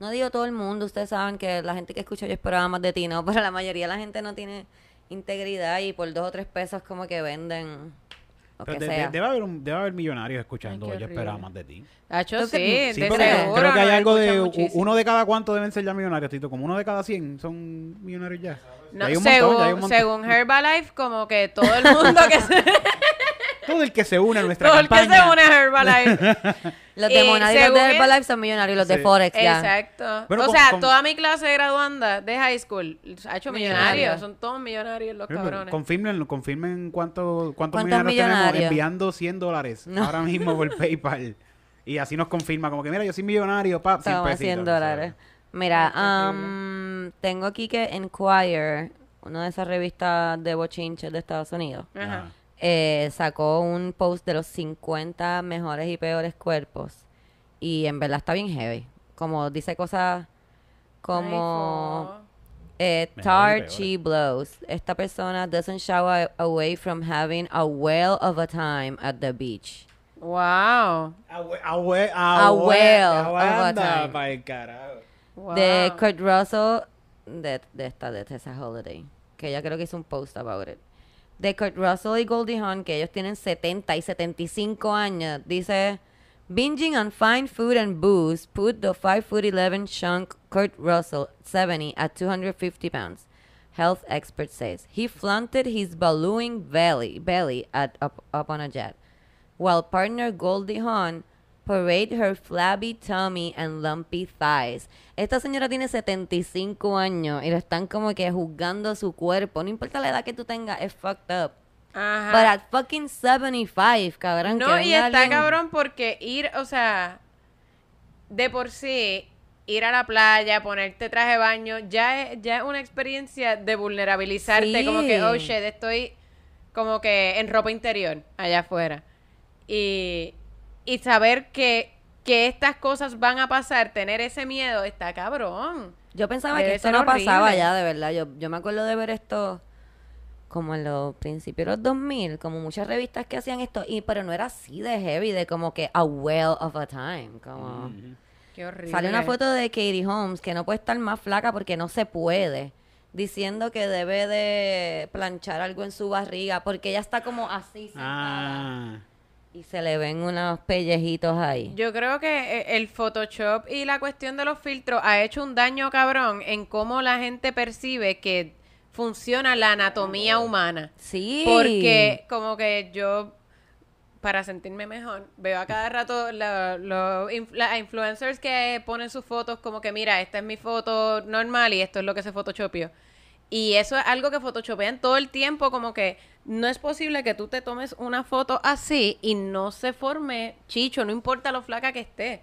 No digo todo el mundo, ustedes saben que la gente que escucha yo esperaba más de ti, ¿no? [LAUGHS] Pero la mayoría de la gente no tiene integridad y por dos o tres pesos como que venden lo Pero que de- de- sea. debe, haber un- debe haber millonarios escuchando. Ay, yo esperaba más de ti. Hacho, ¿Tú sí, qué- Sí, de porque seguro. creo que hay algo de muchísimo. uno de cada cuánto deben ser ya millonarios, Tito. Como uno de cada 100 son millonarios ya. No, Ya hay un según, montón, ya hay un montón. según [LAUGHS] Herbalife, como que todo el mundo que [LAUGHS] se, Todo el que se une a nuestra todo el que se une a Herbalife. [LAUGHS] Los de Monad y los según de es- Herbalife son millonarios, los de. Forex ya. Exacto. Bueno, o con- sea, con- toda mi clase de graduanda de high school ha hecho millonarios. Millonarios. Son todos millonarios los pero cabrones. Confirmen, confirmen cuánto, cuántos ¿Cuántos millonarios tenemos enviando 100 dólares No. ahora mismo por [LAUGHS] PayPal. Y así nos confirma, como que mira, yo soy millonario, pap, 100 Toma pesitos. 100 o sea, dólares. Mira, Ay, qué am, tengo aquí que Enquire, una de esas revistas de bochinches de Estados Unidos, Ajá. Ajá. Eh, sacó un post de los 50 mejores y peores cuerpos. Y en verdad está bien heavy. Como dice cosas como eh, Mejores y tar peores. chi blows. Esta persona doesn't shy away from having a whale of a time at the beach. Wow. A ahue- whale of a time. pa'l carajo. wow. De Kurt Russell, de, de esta, de Tessa Holiday, que ella creo que hizo un post about it. De Kurt Russell y Goldie Hawn, que ellos tienen 70 y 75 años, dice, Binging on fine food and booze put the 5 foot 11 chunk Kurt Russell, 70, at 250 pounds. Health expert says. He flaunted his ballooning belly, belly at up, up on a jet. While partner Goldie Hawn parade her flabby tummy and lumpy thighs. Esta señora tiene 75 años y le están como que juzgando su cuerpo. No importa la edad que tú tengas, es fucked up. Ajá. But at fucking 75, cabrón. que No, y está alguien- cabrón porque ir, o sea, de por sí, ir a la playa, ponerte traje de baño, ya es, ya es una experiencia de vulnerabilizarte, Sí. como que, oh shit, estoy como que en ropa interior allá afuera. Y, y saber que, que estas cosas van a pasar, tener ese miedo, está cabrón. Yo pensaba Debe que esto no pasaba ya, de verdad. Yo, yo me acuerdo de ver esto como en los principios de los 2000, como muchas revistas que hacían esto, y pero no era así de heavy, de como que a well of a time, como... Qué horrible. Sale una foto de Katie Holmes que no puede estar más flaca porque no se puede, diciendo que debe de planchar algo en su barriga porque ella está como así sentada Ah. Y se le ven unos pellejitos ahí. Yo creo que eh, el Photoshop y la cuestión de los filtros ha hecho un daño cabrón en cómo la gente percibe que funciona la anatomía humana. sí. Porque como que yo, para sentirme mejor, veo a cada rato las influencers que ponen sus fotos como que, mira, esta es mi foto normal y esto es lo que se photoshopió. Y eso es algo que photoshopean todo el tiempo, como que no es posible que tú te tomes una foto así y no se forme chicho, no importa lo flaca que esté.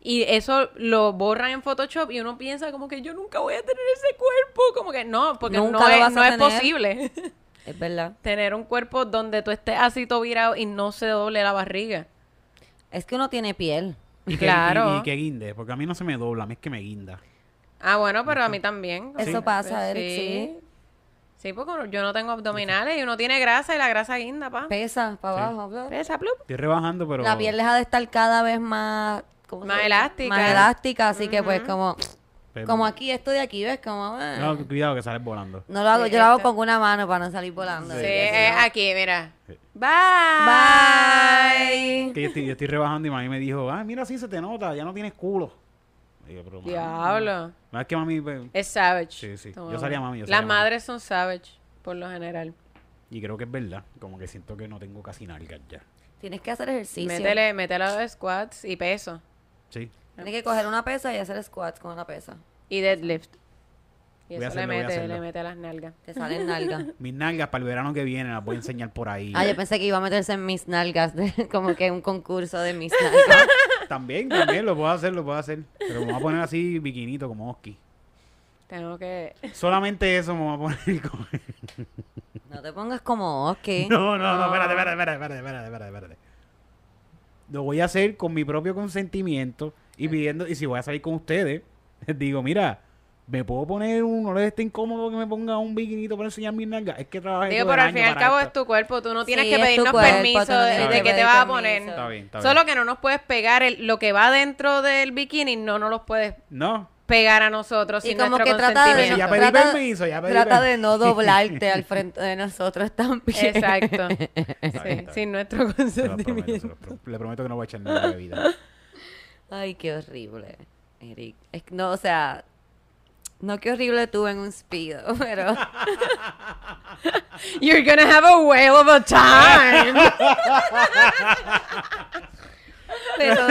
Y eso lo borran en Photoshop y uno piensa como que yo nunca voy a tener ese cuerpo, como que no, porque Nunca no, lo es, vas a no es tener. posible [LAUGHS] Es verdad. tener un cuerpo donde tú estés así todo virado y no se doble la barriga. Es que uno tiene piel. Y que, Claro. y, y que guinde, porque a mí no se me dobla, a mí es que me guinda. Ah, bueno, pero a mí también. Eso pasa, Eric, sí. Sí, porque yo no tengo abdominales y uno tiene grasa y la grasa guinda, pa. Pesa para Sí. abajo. Pesa, plup. Estoy rebajando, pero... La piel deja de estar cada vez más... ¿cómo Más elástica. Más elástica, así que pues como... pero- Como aquí, esto de aquí, ¿ves? Como... eh. No, cuidado que sales volando. No lo hago, Sí, yo lo hago con una mano para no salir volando. Sí, si eh, aquí, mira. Sí. Bye. Que yo estoy, yo estoy rebajando y mami me dijo, ah, mira, sí se te nota, ya no tienes culo. Y yo, pero, mami, Diablo. No es que mami... pues, Es savage. Sí, sí. Toma. Yo salía mami, yo Las salía mami. madres son savage, por lo general. Y creo que es verdad. Como que siento que no tengo casi nalgas ya. Tienes que hacer ejercicio. Métele, métele a los squats y peso. Sí. Tienes que coger una pesa y hacer squats con la pesa. Y deadlift. Y Voy a eso le hacerlo, a mete, le mete a las nalgas. Te salen nalgas. [LAUGHS] Mis nalgas para el verano que viene las voy a enseñar por ahí. Ah, yo pensé que iba a meterse en mis nalgas, [LAUGHS] de- como que un concurso de mis nalgas. También, también lo puedo hacer, lo puedo hacer. Pero me voy a poner así biquinito como Oski. Tengo que... Solamente eso me voy a poner. [LAUGHS] como- No te pongas como Oski. No, no, no, espérate, espérate, espérate, espérate, espérate, espérate, espérate. Lo voy a hacer con mi propio consentimiento y pidiendo, y si voy a salir con ustedes, [LAUGHS] les digo, mira, me puedo poner un, no les esté incómodo que me ponga un biquinito para enseñar mis nalgas. Es que trabajé Digo, todo el pero al fin y al cabo esto. es tu cuerpo. Tú no tienes Sí, que pedirnos cuerpo, permiso no de, de que te vas a poner. Está bien, está Solo bien. que no nos puedes pegar el- lo que va dentro del bikini, no nos los puedes No, pegar a nosotros Y sin como nuestro que trata de. Ya pedí trata, permiso, ya pedí trata permiso. de no [LAUGHS] doblarte al frente de nosotros también. Exacto. [LAUGHS] Está bien, Sí, está bien. sin nuestro Se lo prometo, se consentimiento. lo pro- le prometo que no voy a echar nada de bebida. Ay, qué horrible, Eric. Es que no, o sea, no qué horrible tú en un speedo, [LAUGHS] pero [LAUGHS] You're gonna have a whale of a time. [LAUGHS] pero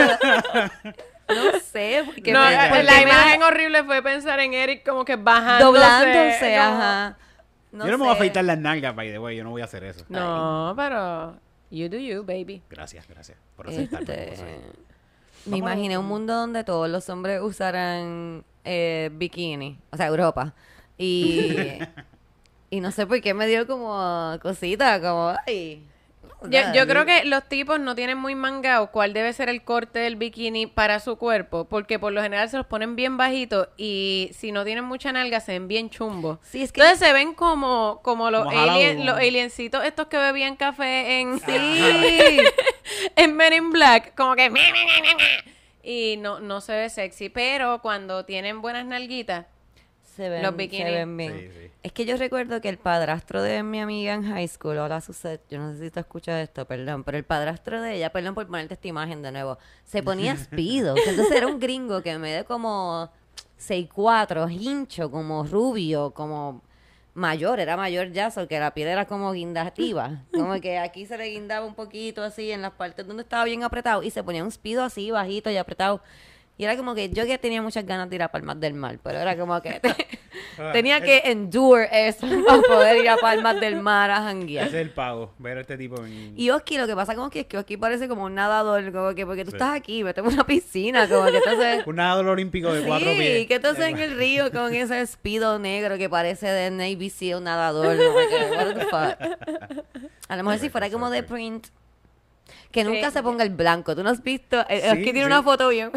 no sé, porque no, me- eh, porque la me- imagen horrible fue pensar en Eric como que bajándose. doblándose, como- ajá. No yo no me voy a afeitar las nalgas, by the way, yo no voy a hacer eso. No, pero you do you, baby. Gracias, gracias por aceptarme. Este, me imaginé un mundo donde todos los hombres usaran eh, bikini, o sea, Europa. Y, y no sé por qué me dio como cosita, como, ay. Yo, yo creo que los tipos no tienen muy mangado cuál debe ser el corte del bikini para su cuerpo, porque por lo general se los ponen bien bajitos y si no tienen mucha nalga se ven bien chumbos. Sí, es que Entonces se ven como, como los, Como alien, los aliencitos estos que bebían café en, Sí. [LAUGHS] en Men in Black, como que... Y no, no se ve sexy, pero cuando tienen buenas nalguitas, se ven, los bikinis. se ven bien. Sí, sí. Es que yo recuerdo que el padrastro de mi amiga en high school, hola Suset, yo no sé si tú escuchas esto, perdón, pero el padrastro de ella, perdón por ponerte esta imagen de nuevo, se ponía [LAUGHS] speedo. Entonces era un gringo que me de como 6'4, hincho, como rubio, como mayor, era mayor ya, so que la piel era como guindativa. [LAUGHS] Como que aquí se le guindaba un poquito así en las partes donde estaba bien apretado y se ponía un speedo así bajito y apretado. Y era como que yo que tenía muchas ganas de ir a Palmas del Mar, pero era como que [LAUGHS] tenía que endure eso [LAUGHS] para poder ir a Palmas del Mar a Ese janguear. es el pago, ver a este tipo en... Y Oski, lo que pasa con Oski es que Oski parece como un nadador, como que porque tú estás aquí, vete a una piscina, como que entonces... [LAUGHS] Un nadador olímpico de cuatro Sí, pies. que entonces en el río con [LAUGHS] ese speedo negro que parece de Navy SEAL nadador. como que, what the fuck. A lo mejor si fuera como de print. Que nunca Sí. se ponga el blanco. ¿Tú no has visto? Sí, es que tiene sí. una foto bien.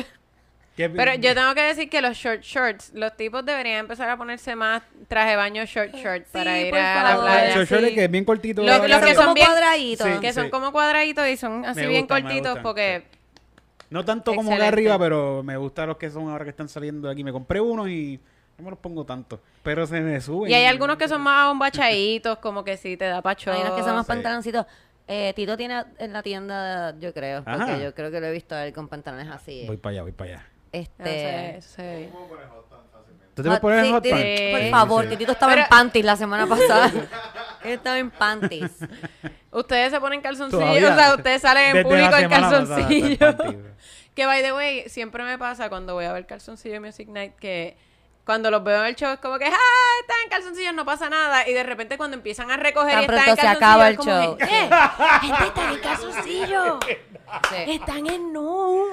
¿Qué- Pero yo tengo que decir que los short shorts, los tipos deberían empezar a ponerse más traje baño short short para Sí, ir por a la favor. El playa. short short sí. es que es bien cortito. Los- que son como bien- cuadraditos. Sí. Que son como cuadraditos y son así Me bien gustan, me cortitos gustan, porque No tanto como acá Excelente. arriba, pero me gustan los que son ahora que están saliendo de aquí. Me compré uno y no me los pongo tanto. Pero se me suben. Y hay algunos que son más bombachaditos, como que sí te da pacho. Hay unos que son más sí. pantaloncitos. Eh, Tito tiene en la tienda, yo creo. Ajá. Porque yo creo que lo he visto a él con pantalones así. Voy para allá, voy para allá. Este. Sí. ¿Tú te los pones en Sí, hot Titi, pants? Por favor, sí. Titito estaba Pero- en panties la semana [LAUGHS] pasada. Él estaba en panties. Ustedes se ponen calzoncillos, Todavía. o sea, ustedes salen en público en calzoncillos. en. [LAUGHS] Que by the way, siempre me pasa cuando voy a ver calzoncillo Music Night que cuando los veo en el show es como que ¡ah! Están en calzoncillos, no pasa nada. Y de repente cuando empiezan a recoger Tan y están en pronto se calzoncillos, acaba es el como show. que, "Eh, [LAUGHS] gente está en calzoncillos. Sí. Están en nu.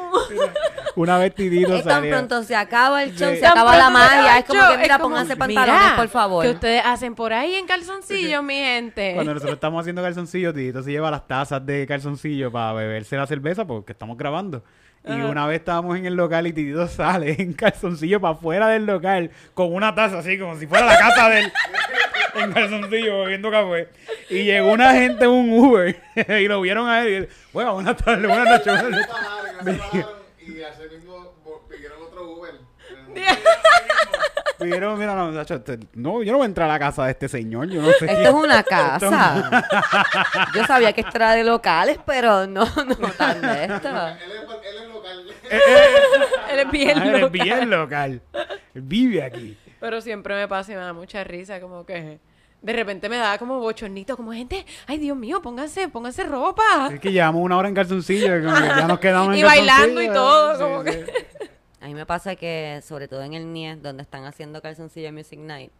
Una vez Tidito tan pronto se acaba el show, Sí. se acaba la magia. Es como que, mira, como, pónganse mira, pantalones, por favor. ¿Qué ustedes hacen por ahí en calzoncillos, mi gente? Cuando nosotros estamos haciendo calzoncillo, Tidito se lleva las tazas de calzoncillo para beberse la cerveza porque estamos grabando. Y Ajá. una vez estábamos en el local y Tidito sale en calzoncillo para afuera del local con una taza así como si fuera la casa del [LAUGHS] en calzoncillo bebiendo café. Y llegó una gente en un Uber [LAUGHS] y lo vieron a él y él, bueno, buenas tardes, buenas noches. buenas noches". Se bajaron, se bajaron y así mismo pidieron otro Uber. Pidieron, mira, no, este- no, yo no voy a entrar a la casa de este señor, yo no sé. Esto es una [LAUGHS] casa. Yo sabía que esto era de locales, pero no, no tan de esto. Él es, él es local. Él es bien Ah, él es local. bien local. Él vive aquí. Pero siempre me pasa y me da mucha risa, como que de repente me da como bochornito, como gente, ay Dios mío, pónganse, pónganse ropa. Es que llevamos una hora en calzoncillo y como que ya nos quedamos en [LAUGHS] Y bailando y todo, Sí, como sí. que- A mí me pasa que, sobre todo en el NIE, donde están haciendo calzoncillo Music Night,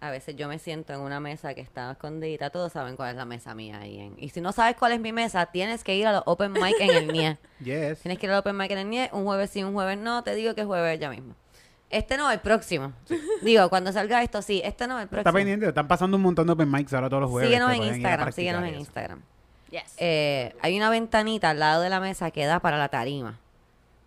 a veces yo me siento en una mesa que está escondida. Todos saben cuál es la mesa mía ahí. en- Y si no sabes cuál es mi mesa, tienes que ir a los open mic en el NIE. [LAUGHS] Yes. Tienes que ir al open mic en el NIE, un jueves sí, un jueves no. Te digo que jueves ya mismo. Este no, el próximo. Digo, cuando salga esto, sí. Este no, el próximo. Está pendiente, están pasando un montón de open mics ahora todos los jueves. Síguenos en Instagram, síguenos en eso. Instagram. Yes. Eh, hay una ventanita al lado de la mesa que da para la tarima.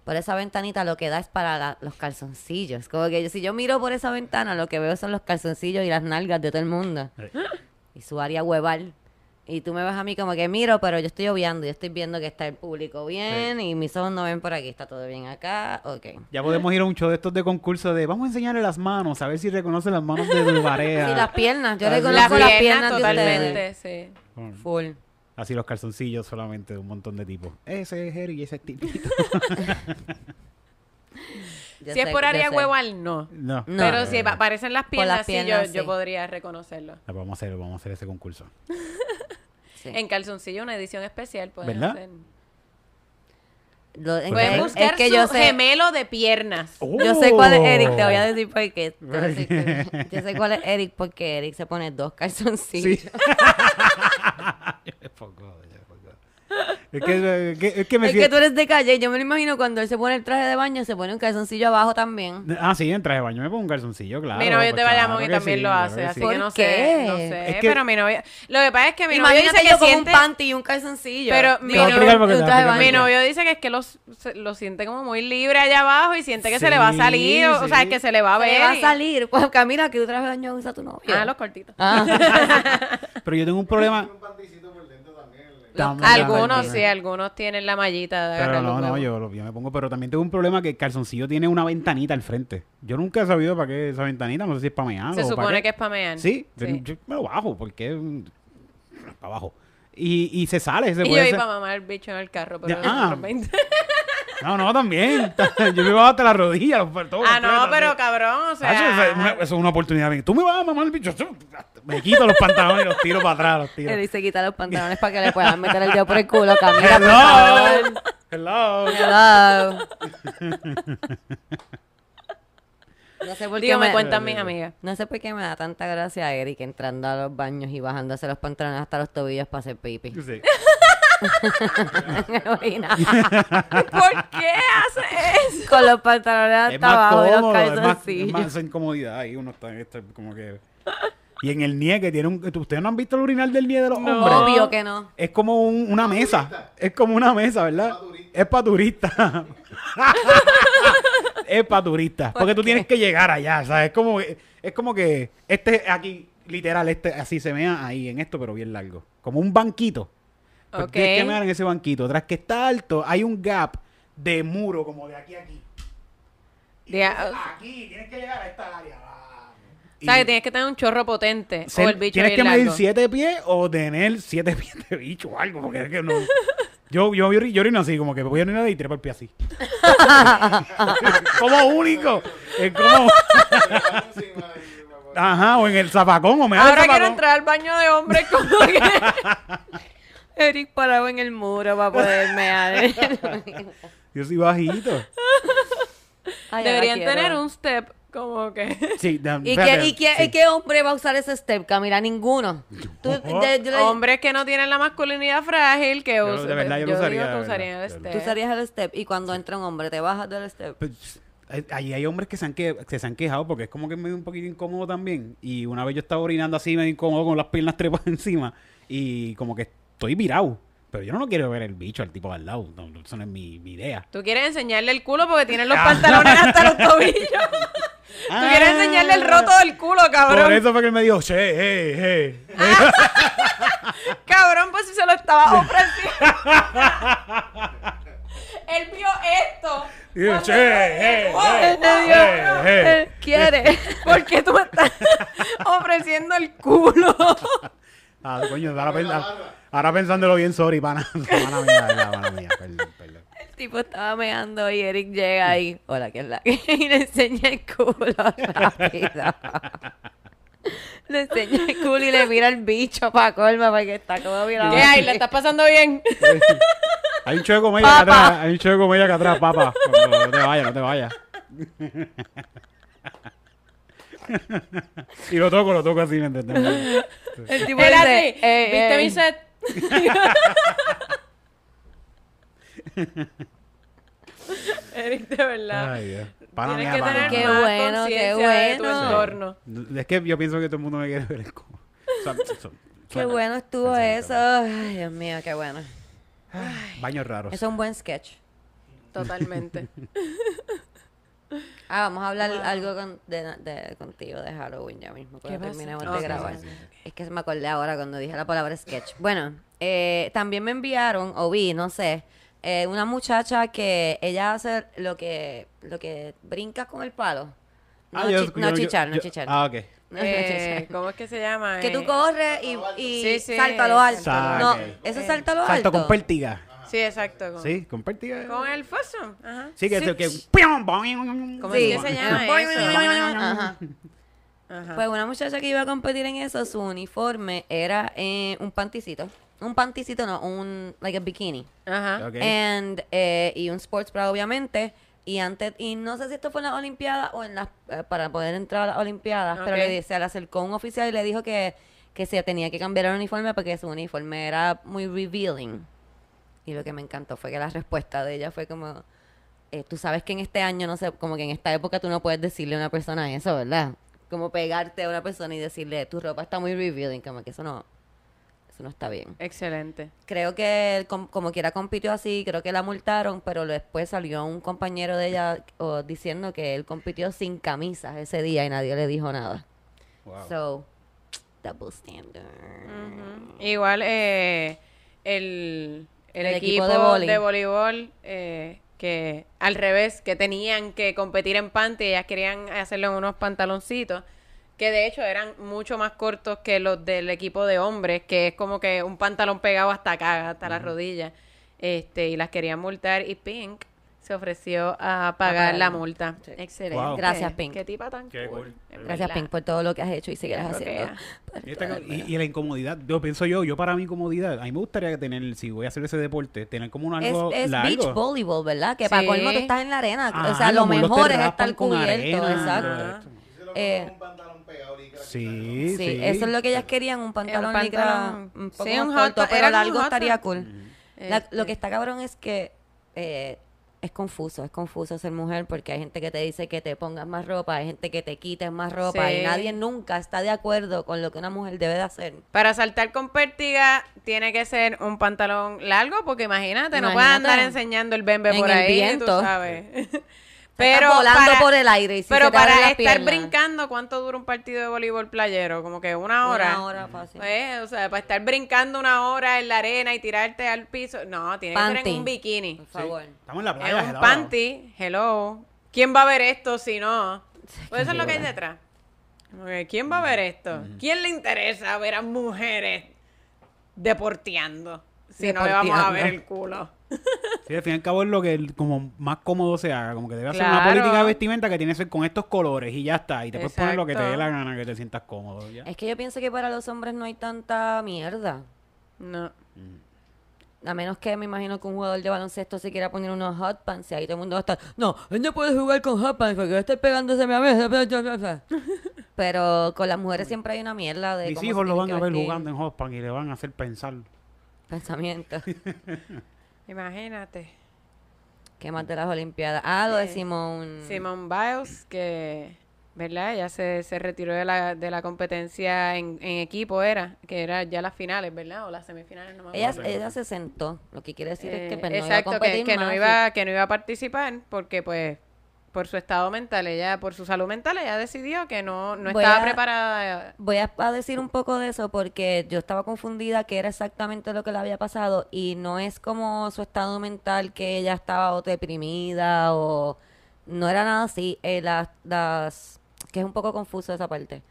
Por esa ventanita lo que da es para la- los calzoncillos. Como que yo- si yo miro por esa ventana, lo que veo son los calzoncillos y las nalgas de todo el mundo. Sí. Y su área hueval. Y tú me ves a mí como que miro, pero yo estoy obviando. Yo estoy viendo que está el público bien y mis ojos no ven por aquí. Está todo bien acá. Ok. Ya podemos ir a un show de estos de concurso de vamos a enseñarle las manos, a ver si reconoce las manos de pareja. Y las piernas. Yo sí. reconozco Las las piernas de totalmente, ustedes. sí. Bueno, Full. Así los calzoncillos solamente de un montón de tipos. Ese es Jerry y ese es tipito. [LAUGHS] Yo si es por área hueval, no. No. No. Pero si pa- aparecen las piernas, las sí, piernas, yo, yo sí. podría reconocerlo. Ah, Vamos a hacer, vamos a hacer ese concurso. Sí. En calzoncillo, una edición especial, pueden ¿Verdad? hacer. Lo- es Pueden que- buscar es que su yo sé, gemelo de piernas. Yo sé cuál es Eric, te voy a Oh. [LAUGHS] decir por qué. Yo sé cuál es Eric porque Eric se pone dos calzoncillos. Sí. [LAUGHS] Poco, ya, poco. Es que, es que, es que me Es que tú eres de calle y yo me lo imagino cuando él se pone el traje de baño, se pone un calzoncillo abajo también. Ah, sí, en traje de baño me pongo un calzoncillo, claro. mi novio pues de Bayamón claro y que también sí, lo claro hace, que así sí. que ¿Por no qué? sé, no sé. Es que- Pero mi novio, lo que pasa es que mi novio dice que yo con siente, un panty y un calzoncillo. Pero mi novio- te mi novio dice que es que los, se- lo siente como muy libre allá abajo y siente que se le va a salir, o, o sea, sí. que se le va a Se ver. le va a salir. Pues Camila, ¿qué traje de baño usa tu novio? Ah, los cortitos. Ah. [LAUGHS] Pero yo tengo un problema. [LAUGHS] un panticito por dentro también. Algunos sí, algunos tienen la mallita de Pero agarrar no, los no, yo, yo me pongo, pero también tengo un problema que el calzoncillo tiene una ventanita al frente. Yo nunca he sabido para qué esa ventanita, no sé si es para mear Se o supone que es pamear. Sí, Sí. yo me lo bajo porque mm, para abajo. Y, y se sale, se Y yo puede iba hacer- a mamar el bicho en el carro, pero Ya, ah. [LAUGHS] nosotros 20. No, no, también. [LAUGHS] Yo me bajo hasta la rodilla. los- todo Ah, no, pero así. cabrón, o Tacho, eso, es una, sea. eso es una oportunidad. Tú me vas a mamar el bicho. Me quito los pantalones y los tiro para atrás. Los tiro. Él se quita los pantalones para que le puedan meter el dedo por el culo. Camila, por favor. Hello. Hello. No sé por qué Digo, me me, cuentan mis amigas. no sé por qué me da tanta gracia Eric entrando a los baños y bajándose los pantalones hasta los tobillos para hacer pipi. Sí. [LAUGHS] Orina. [LAUGHS] ¿Por qué hace eso? Con los pantalones Es hasta abajo y los cómodo, es más, es calzoncillos. más esa incomodidad ahí. Uno está, está como que... Y en el nie que tiene un... ¿Ustedes no han visto el urinal del nie de los No. hombres? Obvio que no. Es como un- una mesa. Es como una mesa, ¿verdad? Es para turistas. es para turistas. [LAUGHS] Porque tú tienes que llegar allá, ¿sabes? Es como, es como que este aquí, literal, este así se vea ahí en esto, pero bien largo. Como un banquito. Pues Ok. Tienes que mear en ese banquito. Tras que está alto, hay un gap de muro, como de aquí a aquí. Y De a- aquí, tienes que llegar a esta área. O sea, Y que tienes que tener un chorro potente. ser- o el bicho tienes que medir largo. siete pies o tener siete [LAUGHS] pies de bicho o algo, porque es que no. Yo, yo, yo, yo orino así, como que voy a orinar y tiré por el pie así. [LAUGHS] como único. Es como. [LAUGHS] Ajá, o en el zapacón, o me el Ahora quiero entrar al baño de hombres como que... Eric parado en el muro para poder mear. [LAUGHS] Yo soy bajito. Ay, Deberían tener un step como que... [LAUGHS] Sí, de- ¿Y qué, y, qué, sí. y qué hombre va a usar ese step, Camila? Ninguno. Tú- de- yo le- Hombres que no tienen la masculinidad frágil que Yo, usan... de verdad, yo lo usaría, digo que de usarían el de step. Tú usarías el step y cuando entra un hombre te bajas del step. Pues, hay- Ahí hay hombres que se, han que, que se han quejado porque es como que medio un poquito incómodo también. Y una vez yo estaba orinando así, medio incómodo con las piernas trepadas [LAUGHS] encima. Y como que estoy virado. Pero yo no quiero ver el bicho al tipo al lado. No, no, eso no es mi, mi idea. Tú quieres enseñarle el culo porque tienen los [LAUGHS] pantalones hasta los tobillos. [LAUGHS] Tú quieres enseñarle el roto del culo, Por cabrón. eso fue que él me dijo, che, hey, hey. [LAUGHS] Cabrón, pues si se lo estaba ofreciendo. Él vio esto. Y yo, che, hey, hey, te dio- hey, hey. Él quiere. ¿Por qué tú me estás ofreciendo el culo? Ah, coño, ahora, pen- ahora pensándolo bien, sorry, pana. [LAUGHS] Pana mía, pana mía, perdón, perdón. El tipo estaba meando y Eric llega ahí. Hola, ¿qué es la que? [LAUGHS] Y le enseña el culo rápido. le enseña el culo y le mira el bicho para colma porque está como mirando. ¿Qué hay? ¿La estás pasando bien? [LAUGHS] Hay un chueco de comedia acá atrás, hay un chueco de comedia acá atrás, papá. No, no te vayas, no te vayas. y lo toco, lo toco así, ¿me entiendes? El tipo dice, así. eh, ¿Viste eh, mi set? [LAUGHS] Eric, de verdad. Ay, Dios. Pana Tienes mía, que pana tener Qué mía. más bueno, qué conciencia de tu bueno. entorno. Es que yo pienso que todo el mundo me quiere ver el culo. Son- son- Qué son- bueno estuvo eso. Ay, Dios mío, qué bueno. Baños raros. Eso es un buen sketch. Totalmente. [LAUGHS] Ah, vamos a hablar algo con- de, de- contigo de Halloween ya mismo, cuando terminemos de grabar. sí, sí, Es que se me acordé ahora cuando dije la palabra sketch. Bueno, eh, también me enviaron, o vi, no sé, eh, una muchacha que ella hace lo que, lo que brinca con el palo. No, Ah, yo- chi- no yo- chichar, no yo- chichar. Ah, ok. [LAUGHS] Eh. [LAUGHS] ¿Cómo es que se llama? Que tú Eh, corres y, y Sí, sí, salta a lo alto. No, eso es salta a lo Salto alto. con pértiga. Sí, exacto. Con, Sí, con pértiga. con el foso. Ajá. Sí, que Sí. es que... ¿Cómo Sí. se llama eso? Ajá. Ajá. Pues una muchacha que iba a competir en eso, su uniforme era eh, un panticito. Un panticito, no, un, like a bikini. Ajá. Ok. And, eh, y un sports bra, obviamente. Y antes, y no sé si esto fue en las Olimpiadas o en las, eh, para poder entrar a las Olimpiadas, pero Ok. le, se le acercó un oficial y le dijo que, que se tenía que cambiar el uniforme porque su uniforme era muy revealing. Y lo que me encantó fue que la respuesta de ella fue como, eh, tú sabes que en este año, no sé, como que en esta época tú no puedes decirle a una persona eso, ¿verdad? Como pegarte a una persona y decirle, tu ropa está muy revealing, como que eso no, eso no está bien. Excelente. Creo que com- como quiera compitió así, creo que la multaron, pero después salió un compañero de ella diciendo que él compitió sin camisas ese día y nadie le dijo nada. Wow. So, double standard. Igual eh, el, el, El equipo, equipo de voleibol eh, que al revés, que tenían que competir en panty, ellas querían hacerlo en unos pantaloncitos que de hecho eran mucho más cortos que los del equipo de hombres, que es como que un pantalón pegado hasta acá, hasta la rodilla. Este, y las querían multar y Pink se ofreció a pagar la multa. Sí. Excelente. Wow. Gracias, Pink. Qué tipa tan Qué cool. Gracias. Pink, por todo lo que has hecho y seguirás haciendo. Y, esta- y- y la incomodidad, yo pienso yo, yo para mi comodidad, a mí me gustaría tener, si voy a hacer ese deporte, tener como un Es, algo es largo. beach volleyball, ¿verdad? Que para colmo tú estás en la arena. Ajá, o sea, lo muslos te mejor es estar cubierto. arena, exacto. Lo Eh, Sí, Sí, sí. eso es lo que ellas querían, un pantalón, Un licra pantalón. un poco Sí, más un corto, hot- pero largo estaría cool. La- Este, lo que está cabrón es que eh, es confuso, es confuso ser mujer porque hay gente que te dice que te pongas más ropa, hay gente que te quites más ropa Sí. y nadie nunca está de acuerdo con lo que una mujer debe de hacer. Para saltar con pértiga tiene que ser un pantalón largo porque imagínate, no puedes andar enseñando el bembe En por el ahí, viento. tú sabes. [LAUGHS] Pero volando para, por el aire y si pero para estar piernas. brincando, ¿cuánto dura un partido de voleibol playero? Como que una hora. Una hora fácil. Eh, o sea, para estar brincando una hora en la arena y tirarte al piso. No, tiene que ser en un bikini. Por favor. Estamos en la En playa. un helado. panty. Hello. ¿Quién va a ver esto si no? Pues eso es lo que hay detrás. ¿Quién va a ver esto? ¿Quién le interesa ver a mujeres deporteando? Si no le vamos a ver el culo. Sí, al fin y al cabo es lo que como más cómodo se haga. Como que debe hacer una política de vestimenta que tiene que ser con estos colores y ya está. Y te puedes poner lo que te dé la gana, que te sientas cómodo. ya. Es que yo pienso que para los hombres no hay tanta mierda. No. A menos que me imagino que un jugador de baloncesto se quiera poner unos hot pants y ahí todo el mundo va a estar, no, él no puede jugar con hot pants porque va a estar pegándose a mi mesa. [LAUGHS] Pero con las mujeres siempre hay una mierda de Mis hijos lo van a ver vestir. jugando en Hotpan y le van a hacer pensar. Pensamiento. [LAUGHS] Imagínate. ¿Qué más de las Olimpiadas? Ah, lo de Simone. Simone Biles, que, ¿verdad? Ella se, se retiró de la, de la competencia en, en equipo, era, que era ya las finales, ¿verdad? O las semifinales, no me Ella, acuerdo. ella se sentó. Lo que quiere decir es que pues, no iba a que, competir que no más iba, que no iba a participar porque, pues, por su estado mental, ella, por su salud mental, ella decidió que no, no Voy estaba a- preparada. Voy a, a decir un poco de eso porque yo estaba confundida que era exactamente lo que le había pasado y no es como su estado mental que ella estaba o deprimida o no era nada así. Eh, las, las que es un poco confuso esa parte.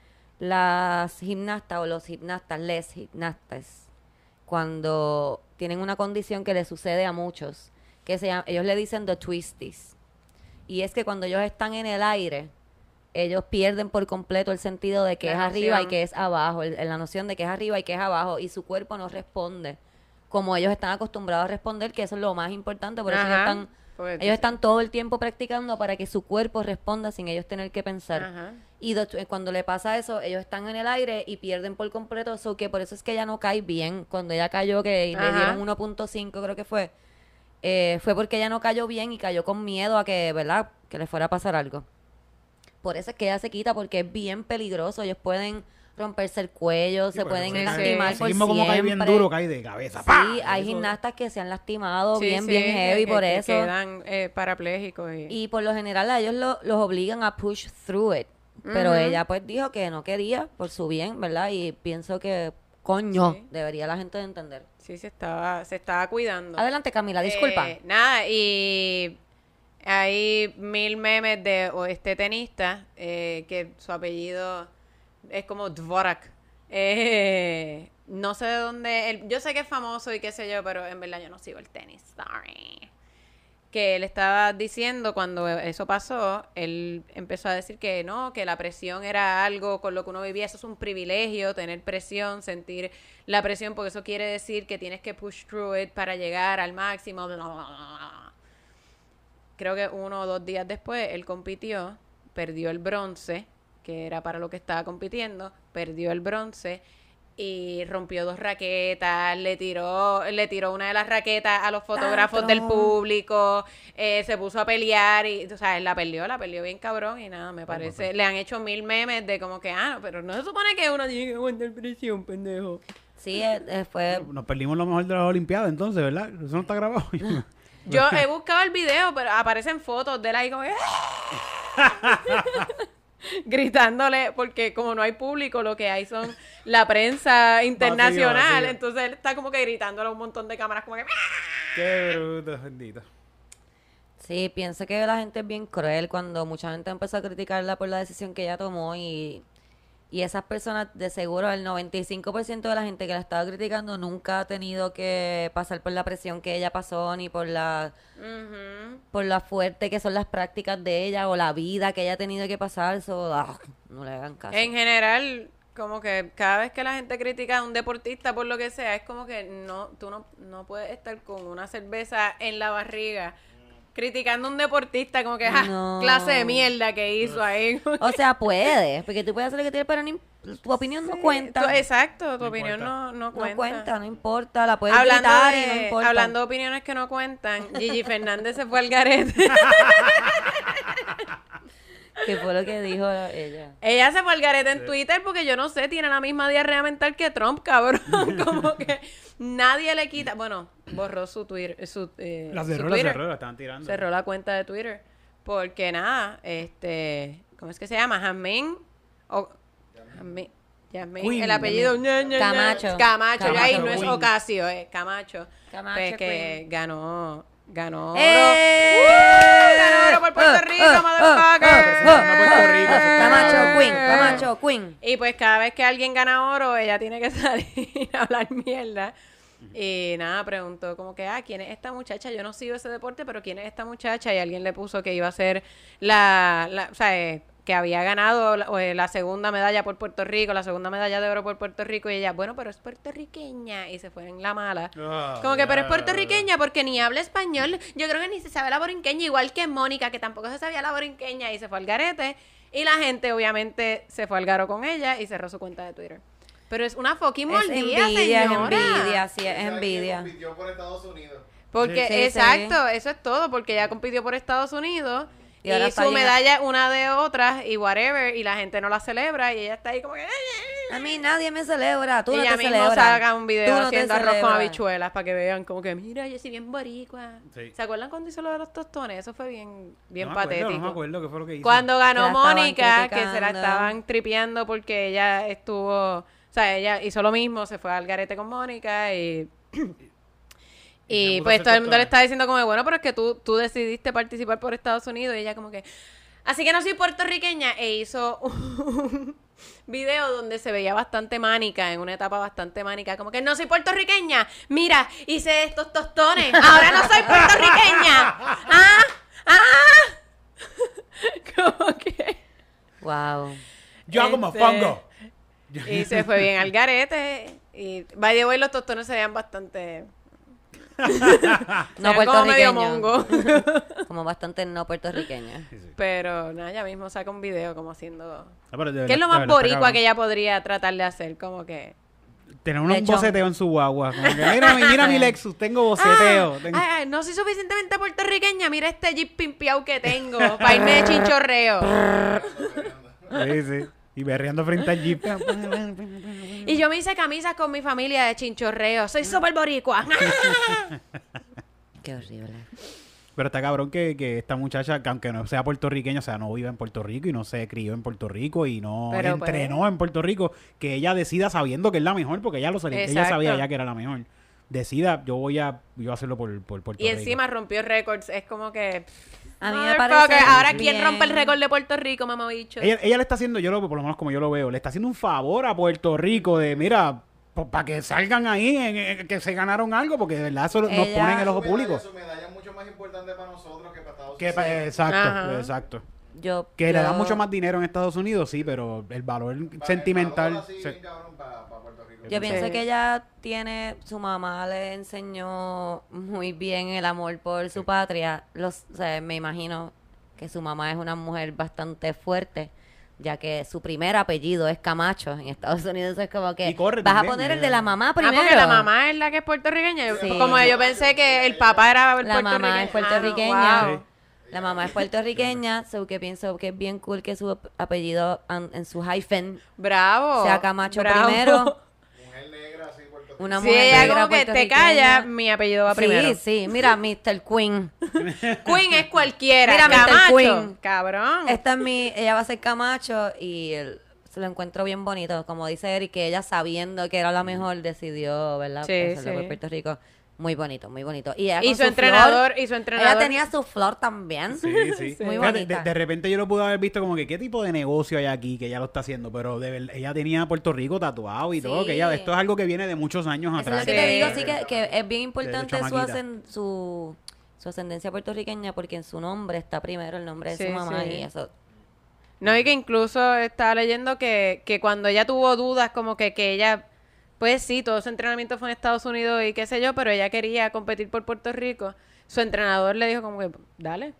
Las gimnastas o los gimnastas, les gimnastas, cuando tienen una condición que le sucede a muchos, que se llama, ellos le dicen the twisties. Y es que cuando ellos están en el aire, ellos pierden por completo el sentido de que La es arriba y que es abajo, el- la noción de que es arriba y que es abajo, y su cuerpo no responde como ellos están acostumbrados a responder, que eso es lo más importante, por eso ellos están, ellos están todo el tiempo practicando para que su cuerpo responda sin ellos tener que pensar. Ajá. Y hecho, cuando le pasa eso, ellos están en el aire y pierden por completo eso, que por eso es que ella no cae bien. Cuando ella cayó, que le dieron 1.5 creo que fue, eh, fue porque ella no cayó bien y cayó con miedo a que, ¿verdad? Que le fuera a pasar algo. Por eso es que ella se quita, porque es bien peligroso. Ellos pueden romperse el cuello, se pueden sí, lastimar sí. por mismo como cae bien siempre. duro, cae de cabeza. Sí, hay Eso- gimnastas que se han lastimado Sí, bien, sí, bien que- heavy que- por que eso. quedan eh, parapléjicos. Y, Y por lo general a ellos lo- los obligan a push through it. Pero ella pues dijo que no quería por su bien, ¿verdad? Y pienso que, coño, Sí. debería la gente de entender. sí, se estaba, se estaba cuidando. Adelante Camila, disculpa. Eh, nada, y hay mil memes de o este tenista eh, que su apellido es como Dvorak. Eh, no sé de dónde. él- yo sé que es famoso y qué sé yo, pero en verdad yo no sigo el tenis. Sorry. Que él estaba diciendo cuando eso pasó, él empezó a decir que no, que la presión era algo con lo que uno vivía. Eso es un privilegio, tener presión, sentir la presión, porque eso quiere decir que tienes que push through it para llegar al máximo. Creo que uno o dos días después él compitió, perdió el bronce, que era para lo que estaba compitiendo, perdió el bronce y rompió dos raquetas, le tiró, le tiró una de las raquetas a los fotógrafos del público, eh, se puso a pelear y, o sea, él la perdió, la perdió bien cabrón y nada, me parece, le han hecho mil memes de como que, ah, pero no se supone que uno tiene que aguantar presión, pendejo. Sí, eh, eh, fue... Nos perdimos lo mejor de las Olimpiadas entonces, ¿verdad? Eso no está grabado. [LAUGHS] [LAUGHS] Yo he buscado el video, pero aparecen fotos de él ahí como que, [LAUGHS] [LAUGHS] gritándole, porque como no hay público, lo que hay son la prensa internacional, vacío. entonces él está como que gritándole a un montón de cámaras como que Qué bruto, bendito. Sí, pienso que la gente es bien cruel cuando mucha gente empezó a criticarla por la decisión que ella tomó y Y esas personas, de seguro, el 95% de la gente que la estaba criticando nunca ha tenido que pasar por la presión que ella pasó, ni por la, por la fuerte que son las prácticas de ella o la vida que ella ha tenido que pasar. So, ah, no le hagan caso. En general, como que cada vez que la gente critica a un deportista por lo que sea, es como que no, tú no, no puedes estar con una cerveza en la barriga criticando a un deportista como que, ja, No. clase de mierda que hizo ahí. [LAUGHS] O sea, puedes, porque tú puedes hacer lo que quieras, pero no im- tu opinión no cuenta. Tu- exacto, tu No opinión no, no no cuenta. cuenta. no importa, la puedes Hablando gritar y no importa. hablando de opiniones que no cuentan, Gigi [LAUGHS] Fernández se fue al garete. [LAUGHS] ¿Qué fue lo que dijo ella? Ella se fue al garete en Twitter porque yo no sé, tiene la misma diarrea mental que Trump, cabrón. [LAUGHS] Como que nadie le quita. Bueno, borró su Twitter. Su, eh, La su cerró, la Twitter. cerró, la estaban tirando. Cerró la cuenta de Twitter. Porque nada, este. ¿Cómo es que se llama? Jamín. O, Jamín. Queen, el apellido ña, ña, ña. Camacho. Camacho, ya ahí Camacho no es. Ocasio, es Camacho. Camacho Pues que ganó, ganó oro. ¡Eh! ¡Uh! Ganó oro por Puerto. Rico, motherfucker. ¡Eh! Representando a Puerto Rico, Camacho. Queen, Camacho Queen. Y pues cada vez que alguien gana oro, ella tiene que [LAUGHS] salir a hablar mierda. Y nada, preguntó como que, ah, ¿quién es esta muchacha? Yo no sigo ese deporte, pero ¿quién es esta muchacha? Y alguien le puso que iba a ser la, la o sea, eh, que había ganado la, eh, la segunda medalla por Puerto Rico, la segunda medalla de oro por Puerto Rico. Y ella, bueno, pero es puertorriqueña. Y se fue en la mala. Ah, Como que, pero es puertorriqueña porque ni habla español. Yo creo que ni se sabe la borinqueña, igual que Mónica, que tampoco se sabía la borinqueña y se fue al garete. Y la gente, obviamente, se fue al garo con ella y cerró su cuenta de Twitter. Pero es una fucking Es mordida, envidia, es envidia, sí, es ¿Sabe quién envidia. compitió por Estados Unidos? Porque, Sí, sí, exacto, eso es todo, porque ella compitió por Estados Unidos Y y, ahora está su medalla es una de otras y whatever, y la gente no la celebra y ella está ahí como que... A mí nadie me celebra, tú y no ella te mismo celebras. saca un video no haciendo arroz con habichuelas para que vean como que, mira, yo soy bien boricua. Sí. ¿Se acuerdan cuando hizo lo de los tostones? Eso fue bien, bien no acuerdo, patético. no me acuerdo qué fue lo que hizo. Cuando ganó Mónica, que se la estaban tripeando porque ella estuvo, o sea, ella hizo lo mismo, se fue al garete con Mónica y... [CLEARS THROAT] Y pues todo el mundo le está diciendo como, bueno, pero es que tú, tú decidiste participar por Estados Unidos y ella como que, así que no soy puertorriqueña e hizo un [LAUGHS] video donde se veía bastante mánica, en una etapa bastante mánica, como que no soy puertorriqueña, mira, hice estos tostones, ahora no soy puertorriqueña, [LAUGHS] ah, ah, [LAUGHS] como que... Wow. Yo hago Este, mofongo. Y se fue bien al garete. Y by the way, los tostones se veían bastante. No veían como medio puertorriqueño. mongo. [LAUGHS] Como bastante no puertorriqueña. Sí, sí. Pero nada, ella mismo saca un video como haciendo. De ¿Qué es lo más boricua que ella podría tratar de hacer? Como que. Tener un boceteo en su guagua. Como que, mira, mi- mira mi [LAUGHS] Lexus, tengo boceteo. Ah, tengo- ay, ay, no soy suficientemente puertorriqueña. Mira este jeep pimpiao que tengo. Para irme de chinchorreo. Sí, sí. Y berreando frente al jeep. [LAUGHS] Y yo me hice camisas con mi familia de chinchorreo. Soy súper boricua. [LAUGHS] Qué horrible. Pero está cabrón que, que esta muchacha, que aunque no sea puertorriqueña, o sea, no vive en Puerto Rico y no se crió en Puerto Rico y no Pero, pues, entrenó en Puerto Rico, que ella decida sabiendo que es la mejor, porque ella lo sabía, ella sabía ya que era la mejor. Decida, yo voy a, yo voy a hacerlo por, por Puerto y Rico. encima rompió récords. Es como que. A mí me parece Ahora, ¿quién bien. rompe el récord de Puerto Rico, mamabicho? Ella, ella le está haciendo, yo lo por lo menos como yo lo veo, le está haciendo un favor a Puerto Rico de, mira, para que salgan ahí, en- en- que se ganaron algo, porque de verdad eso nos pone en el ojo Su medalla- público. Su medalla es mucho más importante para nosotros que para Estados Unidos. exacto, Ajá. exacto. Yo, Que le dan mucho más dinero en Estados Unidos, sí, pero el valor sentimental... para así, se- bien cabrón, para- para Puerto Rico. Yo pienso Sí. que ella tiene, su mamá le enseñó muy bien el amor por su patria. Los, o sea, me imagino que su mamá es una mujer bastante fuerte, ya que su primer apellido es Camacho en Estados Unidos. Es como que Y corre vas también, a poner el eh. de la mamá Ah, primero. porque la mamá es la que es puertorriqueña. Sí. Como yo pensé que el papá era el La mamá es puertorriqueña. Ah, no, wow. La mamá es puertorriqueña, so que pienso que es bien cool que su ap- apellido en su hyphen Bravo. sea Camacho bravo. primero. [LAUGHS] Mujer negra, así, Puerto Rico. Una Si mujer ella negra como que te calla, mi apellido va primero. Sí, sí, mira, Mr. Queen. [LAUGHS] Queen es cualquiera. Mira, Mr. Camacho. Queen. Cabrón. Esta es mi, ella va a ser Camacho y el- se lo encuentro bien bonito. Como dice Eric, que ella sabiendo que era la mejor decidió, ¿verdad? Sí, Hacerlo sí. por Puerto Rico. Muy bonito, muy bonito. Y, ella Y con su flor, entrenador, y su entrenador. Ella tenía su flor también. Sí, [LAUGHS] sí. Muy Fíjate, bonita. De, de repente yo lo pude haber visto como que qué tipo de negocio hay aquí que ella lo está haciendo, pero de ver- ella tenía Puerto Rico tatuado y Sí. todo, que ella, esto es algo que viene de muchos años Eso es atrás. lo que te Sí. digo, sí, que, que es bien importante su, ascen- su, su ascendencia puertorriqueña porque en su nombre está primero el nombre de Sí, su mamá sí. y eso. No, y que incluso estaba leyendo que, que cuando ella tuvo dudas, como que, que ella, pues sí, todo su entrenamiento fue en Estados Unidos y qué sé yo, pero ella quería competir por Puerto Rico. Su entrenador le dijo como que, dale,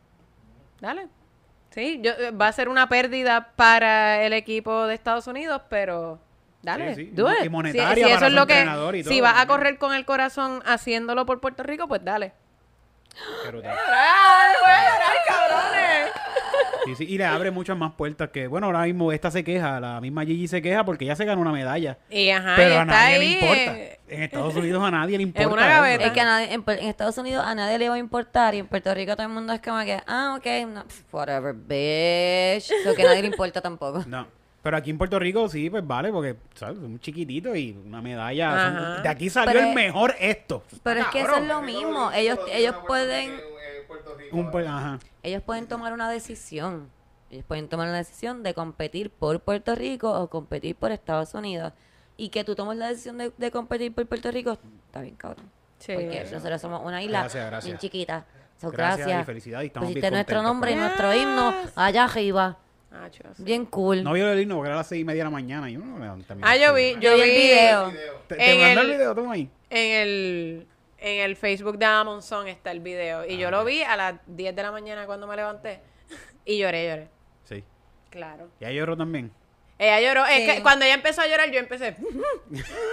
dale. Sí, yo, eh, va a ser una pérdida para el equipo de Estados Unidos, pero dale, Sí, sí. do Y monetaria Si- si para eso es lo que, entrenador y si todo, vas a correr con el corazón haciéndolo por Puerto Rico, pues dale. Pero [GASPS] tal. ¡Ay, güey, cabrones! Sí, sí, y le abre muchas más puertas que, bueno, ahora mismo esta se queja, la misma Gigi se queja porque ella se ganó una medalla. Y ajá, y pero a está nadie ahí, le importa. eh, En Estados Unidos a nadie le [LAUGHS] importa. una eso. gaveta. Es que a nadie- en, en Estados Unidos a nadie le va a importar y en Puerto Rico todo el mundo es como que, ah, ok, no, whatever, bitch. Lo que a nadie le importa tampoco. No. Pero aquí en Puerto Rico sí, pues vale, porque, ¿sabes? Son chiquititos y una medalla. son- de aquí salió Pero el mejor esto. Pero es que eso es lo mismo. Ellos, ellos pueden, En Puerto Rico. Un, pues, ajá. ellos pueden tomar una decisión. Ellos pueden tomar una decisión de competir por Puerto Rico o competir por Estados Unidos. Y que tú tomes la decisión de, de competir por Puerto Rico, está bien, cabrón. Sí. Porque nosotros somos una isla Gracias, gracias. bien chiquita. So, Gracias, gracias. y felicidades, y estamos Pusiste bien nuestro nombre y nuestro himno allá arriba. Ah. Bien cool. No vio el himno porque era a las seis y media de la mañana y uno no levanta Ah, yo vi, yo vi el video. ¿Te, mandó el el- video? Toma ahí. En el, en el Facebook de Amazon está el video. Y Ah, yo lo vi a las 10 de la mañana cuando me levanté. [LAUGHS] Y lloré, lloré. Sí. Claro. Y ahí lloró también. Ella lloró. Es que cuando ella empezó a llorar, yo empecé. [LAUGHS]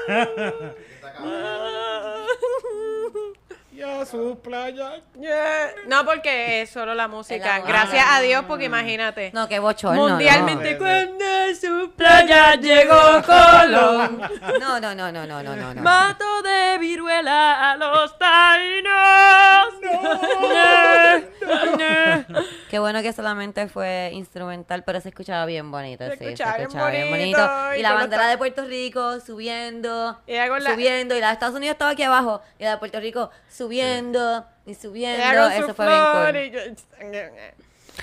[LAUGHS] Ya sus playas. Yeah. No, porque es solo la música. Gracias a Dios, porque imagínate. No, qué bochorno. Mundialmente no. cuando su playa llegó Colón. No, no, no, no, no, no, no. no. Mato de viruela a los taínos. Qué bueno que solamente fue instrumental, pero se escuchaba bien bonito. Se sí, escuchaba se bien escuchaba bien bonito, bonito. y Y la bandera de Puerto Rico subiendo, Y la- subiendo. Y la de Estados Unidos estaba aquí abajo. Y la de Puerto Rico subiendo y subiendo. Ella con su Eso fue bien cool. y yo-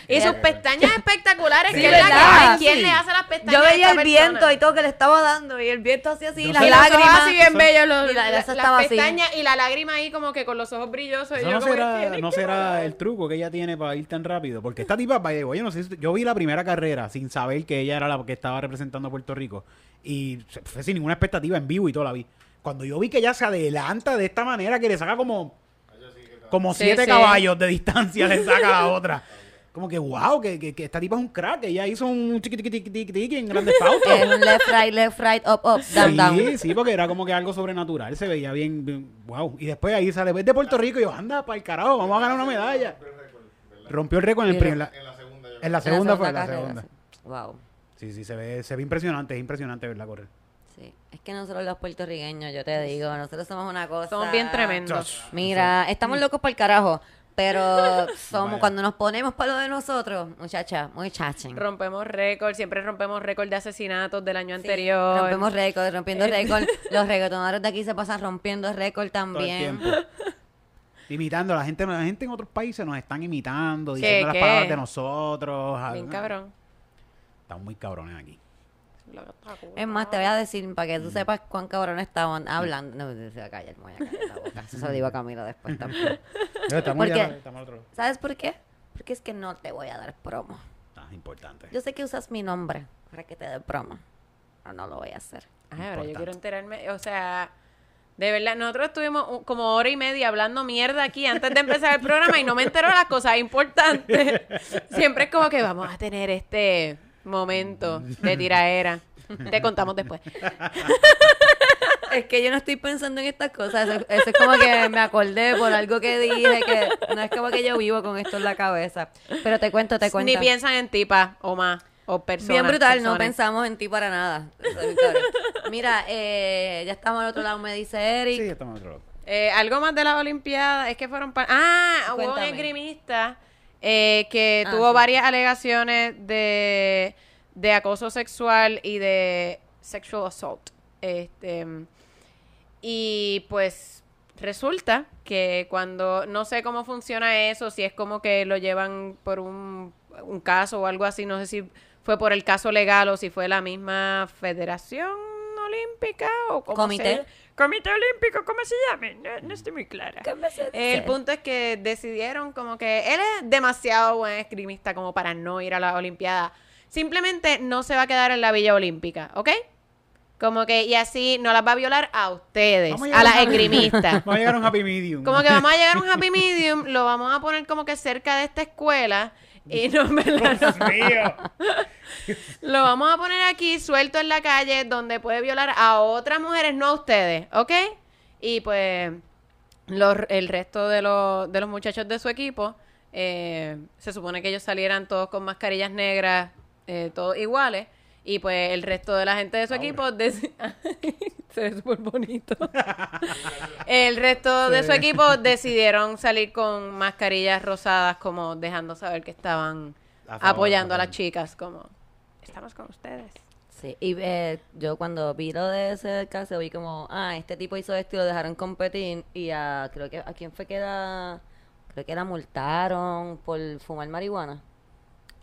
Y sus pestañas espectaculares. Sí, ¿Quién, la- ¿verdad? ¿Quién Sí. le hace las pestañas Yo a veía esta el viento y todo que le estaba dando. Y el viento hacía así, las. Y ojos lágrimas. así bien bellos, los- Y la- la- las así. pestañas y la lágrima ahí como que con los ojos brillosos. y yo no como que, será, "Tienes no que será parar". el truco que ella tiene para ir tan rápido. Porque esta tipa, yo no sé, si- yo vi la primera carrera sin saber que ella era la que estaba representando a Puerto Rico. Y fue sin ninguna expectativa en vivo y todo la vi. Cuando yo vi que ella se adelanta de esta manera, que le saca como, como Sí, siete sí. caballos de distancia, le saca a la [LAUGHS] otra. Como que, wow, que, que, que esta tipa es un crack. Ella hizo un chiqui en grandes [LAUGHS] pautas. Es un left, right, left, right, up, up, down, down. Sí, sí, porque era como que algo sobrenatural. Se veía bien, bien- wow. Y después ahí sale, ves de Puerto Rico y yo, anda, para el carajo, vamos a ganar una medalla. Rompió el récord en, el primer- la- En la segunda yo en la En segunda fue, en la segunda. Wow. Sí, sí, se ve, se ve impresionante, es impresionante verla correr. Sí. Es que nosotros los puertorriqueños, yo te digo, nosotros somos una cosa. Somos bien tremendos. Mira, estamos locos por el carajo. Pero [LAUGHS] somos, cuando nos ponemos para lo de nosotros, muchacha, muy chachen. Rompemos récord, siempre rompemos récord de asesinatos del año Sí, anterior. Rompemos récord, rompiendo récord. [LAUGHS] Los reggaetoneros de aquí se pasan rompiendo récord Todo el también. tiempo. Imitando, la gente, la gente en otros países nos están imitando, ¿Qué, diciendo las qué? palabras de nosotros. Bien cabrón. Estamos muy cabrones aquí. Es más, te voy a decir, para que tú sepas cuán cabrón estaban hablando. No, se va a callar, me voy a callar la boca. Eso se lo digo a Camila después [LAUGHS] también. Pero estamos, ¿Por ya- estamos otro. ¿Sabes por qué? Porque es que no te voy a dar promo. Ah, importante. Yo sé que usas mi nombre para que te dé promo. Pero no lo voy a hacer. Ay, ahora yo quiero enterarme, o sea, de verdad, nosotros estuvimos como hora y media hablando mierda aquí antes de empezar el [LAUGHS] programa y no me entero de las cosas importantes. [LAUGHS] Siempre es como que vamos a tener este momento de tiraera. Te contamos después. Es que yo no estoy pensando en estas cosas. Eso, eso es como que me acordé por algo que dije, que no es como que yo vivo con esto en la cabeza. Pero te cuento, te cuento. Ni piensan en ti, pa, o más, o personas. Bien brutal, no pensamos en ti para nada. Mira, eh, ya estamos al otro lado, me dice Eric. Sí, estamos al otro lado. Eh, algo más de las Olimpiadas, es que fueron... pa- ah, hubo un esgrimista eh, que Ah, tuvo sí. varias alegaciones de, de acoso sexual y de sexual assault. Este, y pues resulta que cuando, no sé cómo funciona eso, si es como que lo llevan por un, un caso o algo así, no sé si fue por el caso legal o si fue la misma Federación Olímpica o como Comité. Comité Olímpico, ¿cómo se llame? No, no estoy muy clara. El punto es que decidieron como que él es demasiado buen esgrimista como para no ir a la Olimpiada. Simplemente no se va a quedar en la Villa Olímpica, ¿ok? Como que, y así no las va a violar a ustedes, a, las happy- esgrimistas. [LAUGHS] Vamos a llegar a un happy medium. Como que vamos a llegar a un happy medium, lo vamos a poner como que cerca de esta escuela y no, verdad, no. Dios mío. Lo vamos a poner aquí suelto en la calle donde puede violar a otras mujeres, no a ustedes, ¿ok? Y pues los- el resto de los, de los muchachos de su equipo, eh, se supone que ellos salieran todos con mascarillas negras, eh, todos iguales. Y pues el resto de la gente de su equipo [LAUGHS] se ve súper bonito. [LAUGHS] el resto de su equipo decidieron salir con mascarillas rosadas, como dejando saber que estaban A favor, apoyando a a las chicas, como estamos con ustedes. Sí, y eh, yo cuando vi lo de ese caso vi como, ah, este tipo hizo esto y lo dejaron competir y a, creo que, ¿a quién fue que la, creo que la multaron por fumar marihuana?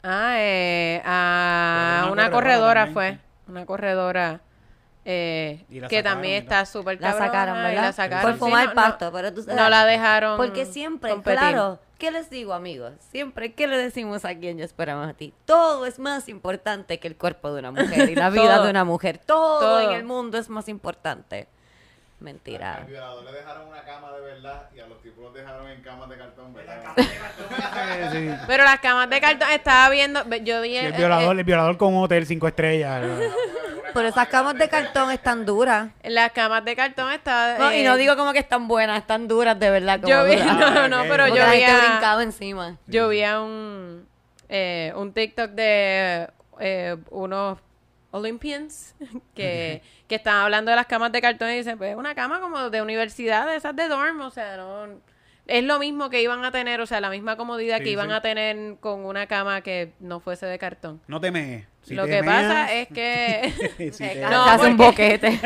Ah, eh, a una, una corredora, fue. Una corredora eh, la que sacaron también está súper La cabrona, sacaron, y ¿verdad? la sacaron. Por sí, fumar no- pasto, pero tú sabes. No la dejaron Porque siempre, competir. claro, ¿qué les digo, amigos? Siempre, ¿qué le decimos a quien yo esperamos a ti? Todo es más importante que el cuerpo de una mujer y la [LAUGHS] vida de una mujer. Todo, Todo. en el mundo es más importante. Al Mentira. violador le dejaron una cama de verdad y a los tipos los dejaron en camas de cartón, ¿verdad? [LAUGHS] Sí. Pero las camas de cartón, estaba viendo, yo vi... Y el eh, violador, eh, el violador con un hotel cinco estrellas. ¿no? Pero esas camas de cartón están duras. las camas de cartón estaba... No, y eh, no digo como que están buenas, están duras de verdad. Como Yo vi, duras. [LAUGHS] no, no, ok. pero Como yo vi a- brincaba encima. Yo vi a un, eh, un TikTok de eh, unos Olympians [LAUGHS] que, que estaban hablando de las camas de cartón y dicen, pues una cama como de universidad, de esas de dorm, o sea, no... Es lo mismo que iban a tener, o sea, la misma comodidad Sí, que iban sí. a tener con una cama que no fuese de cartón. No te mees. Si lo te que pasa es que... [LAUGHS] si [LAUGHS] No, hace un boquete.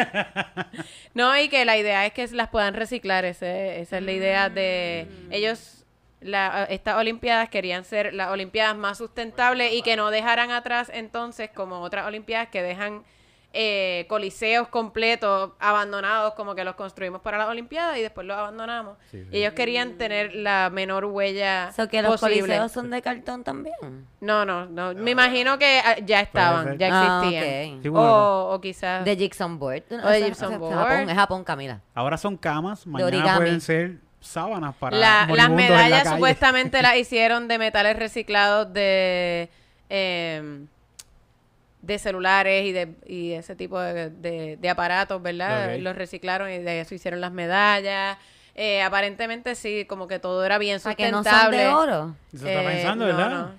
No, y que la idea es que las puedan reciclar. ese- esa es la idea de ellos. La, estas Olimpiadas querían ser las Olimpiadas más sustentables y que no dejaran atrás entonces como otras Olimpiadas que dejan eh, coliseos completos abandonados como que los construimos para las Olimpiadas y después los abandonamos. Sí, sí. Y ellos querían tener la menor huella So que los posible. coliseos son de cartón también. No, no, no. Me imagino que ah, ya estaban, ya Ah, existían. ok. Sí, bueno, O, o quizás... De Gypsum Board. O de board. Japón, es Japón, Camila. Ahora son camas, mañana pueden ser sábanas para La- las moribundos en la medallas supuestamente las [LAUGHS] hicieron de metales reciclados de em, de celulares y de y ese tipo de, de- de aparatos, ¿verdad? Ok. Los reciclaron y de eso hicieron las medallas. Eh, aparentemente sí, como que todo era bien O sea, que sustentable. no son de oro. Eso está Eh, pensando, no, ¿verdad? No,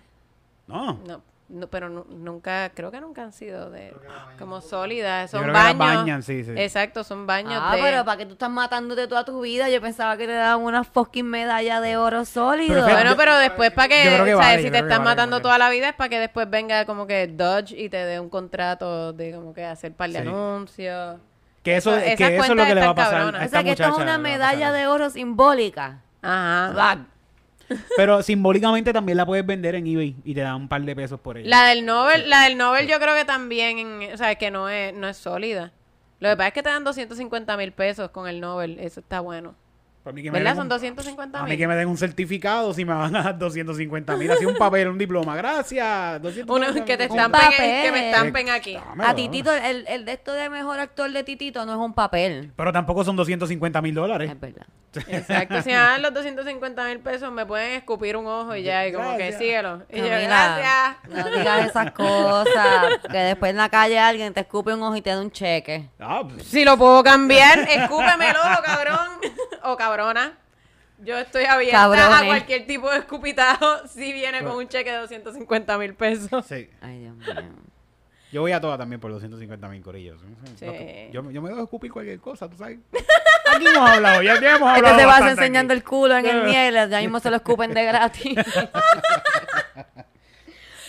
No. no, no, pero nu- nunca, creo que nunca han sido de como sólidas, son baños. bañan, sí, sí. Exacto, son baños Ah, de pero para que tú estás matándote toda tu vida, yo pensaba que te daban una fucking medalla de oro sólido. Pero Bueno, pero después para que, que o sea, vale, si te vale, matando toda la vida es para que después venga como que Dodge y te dé un contrato de como que hacer par de Sí. anuncios. Que eso, Esas que eso es lo que le va a pasar cabronas. a o sea, que esto es una medalla de oro simbólica. Ajá. Pero simbólicamente también la puedes vender en eBay y te dan un par de pesos por ella. La del Nobel, la del Nobel yo creo que también, o sea, que no es, no es sólida. Lo que pasa es que te dan 250 mil pesos con el Nobel, eso está bueno. Para mí que me ¿Verdad? den Son un- 250 A mí mil. que me den un certificado si me van a dar 250 mil. Así un papel, un diploma. Gracias. 250 Uno que te estampen, papel. que me estampen aquí. Dámelo. a Titito, el, el de esto de mejor actor de Titito no es un papel. Pero tampoco son 250 mil dólares. Es verdad. Exacto, si me dan los 250 mil pesos me pueden escupir un ojo y ya, y como que síguelo. Y yo, gracias. No digas esas cosas. Que después en la calle alguien te escupe un ojo y te da un cheque. Ah, pues, Si lo puedo cambiar, escúpeme el ojo, cabrón. o cabrona. Yo estoy abierta Cabrones. a cualquier tipo de escupitajo si viene con un cheque de 250 mil pesos. sí. Ay, Dios mío. Yo voy a todas también por 250 mil corillos. Sí. Yo, yo me dejo escupir cualquier cosa, tú sabes. Aquí hemos hablado, ya, ya hemos hablado. Este te vas enseñando aquí. el culo en el miel, ya mismo se lo escupen de gratis. [LAUGHS]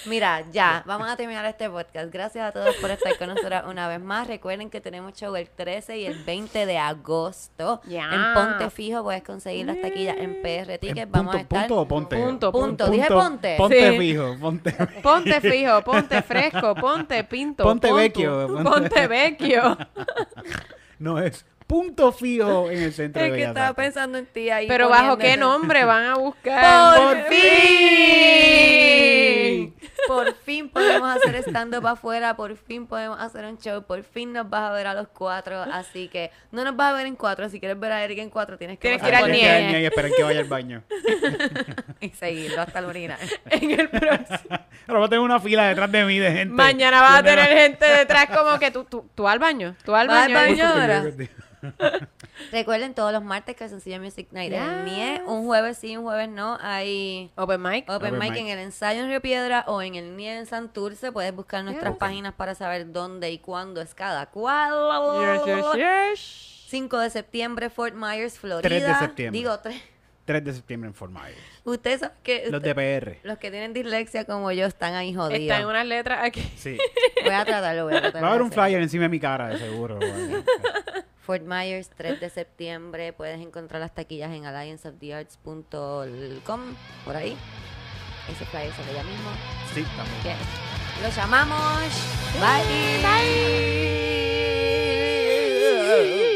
Mira, ya, vamos a terminar este podcast. Gracias a todos por estar con nosotros una vez más. Recuerden que tenemos show el 13 y el 20 de agosto. Ya. En Ponte Fijo puedes conseguir las taquillas en PR Tickets. ¿En Vamos a punto, estar... punto o ponte? Punto, Punto. Dije ponte. Ponte Sí. fijo, ponte [LAUGHS] Ponte fijo, ponte fresco, ponte pinto. Ponte vecchio, ponte- Ponte vecchio. [LAUGHS] No es punto fijo en el centro Es de que Bellas estaba Artes. pensando en ti ahí. Pero bajo qué nombre van a buscar. [LAUGHS] ¡Por fin! Por fin podemos hacer stand-up afuera, por fin podemos hacer un show, por fin nos vas a ver a los cuatro, así que no nos vas a ver en cuatro, si quieres ver a Eric en cuatro tienes que Tienes que ir al por Ponen que nie. al nie y esperen que vaya al baño. [LAUGHS] y seguirlo hasta el orinar. [LAUGHS] En el próximo. Ahora va a tener una fila detrás de mí de gente. Mañana vas a tener gente detrás como que tú, tú, tú al baño. Tú al ¿Vas al baño. baño? ahora? [LAUGHS] Recuerden todos los martes que Sencilla Music Night en el NIE, un jueves sí, un jueves no, hay Open mic. Open, Open mic, mic. en el ensayo en Río Piedra o en el NIE en Santurce. Puedes buscar nuestras páginas para saber dónde y cuándo es cada cual. Yes, yes, yes. 5 de septiembre, Fort Myers, Florida. 3 de septiembre. Digo, 3. 3 de septiembre en Fort Myers. Ustedes saben que Los de PR. los que tienen dislexia como yo están ahí jodidos. en unas letras aquí. Sí. Voy a tratarlo, voy a tratarlo. Va a haber un flyer encima de mi cara, de seguro. [LAUGHS] Fort Myers, 3 de septiembre. Puedes encontrar las taquillas en allianceofthearts.com, por ahí. Ese flyer sale ya mismo. Sí, también. Bien. Los. Bye. Bye.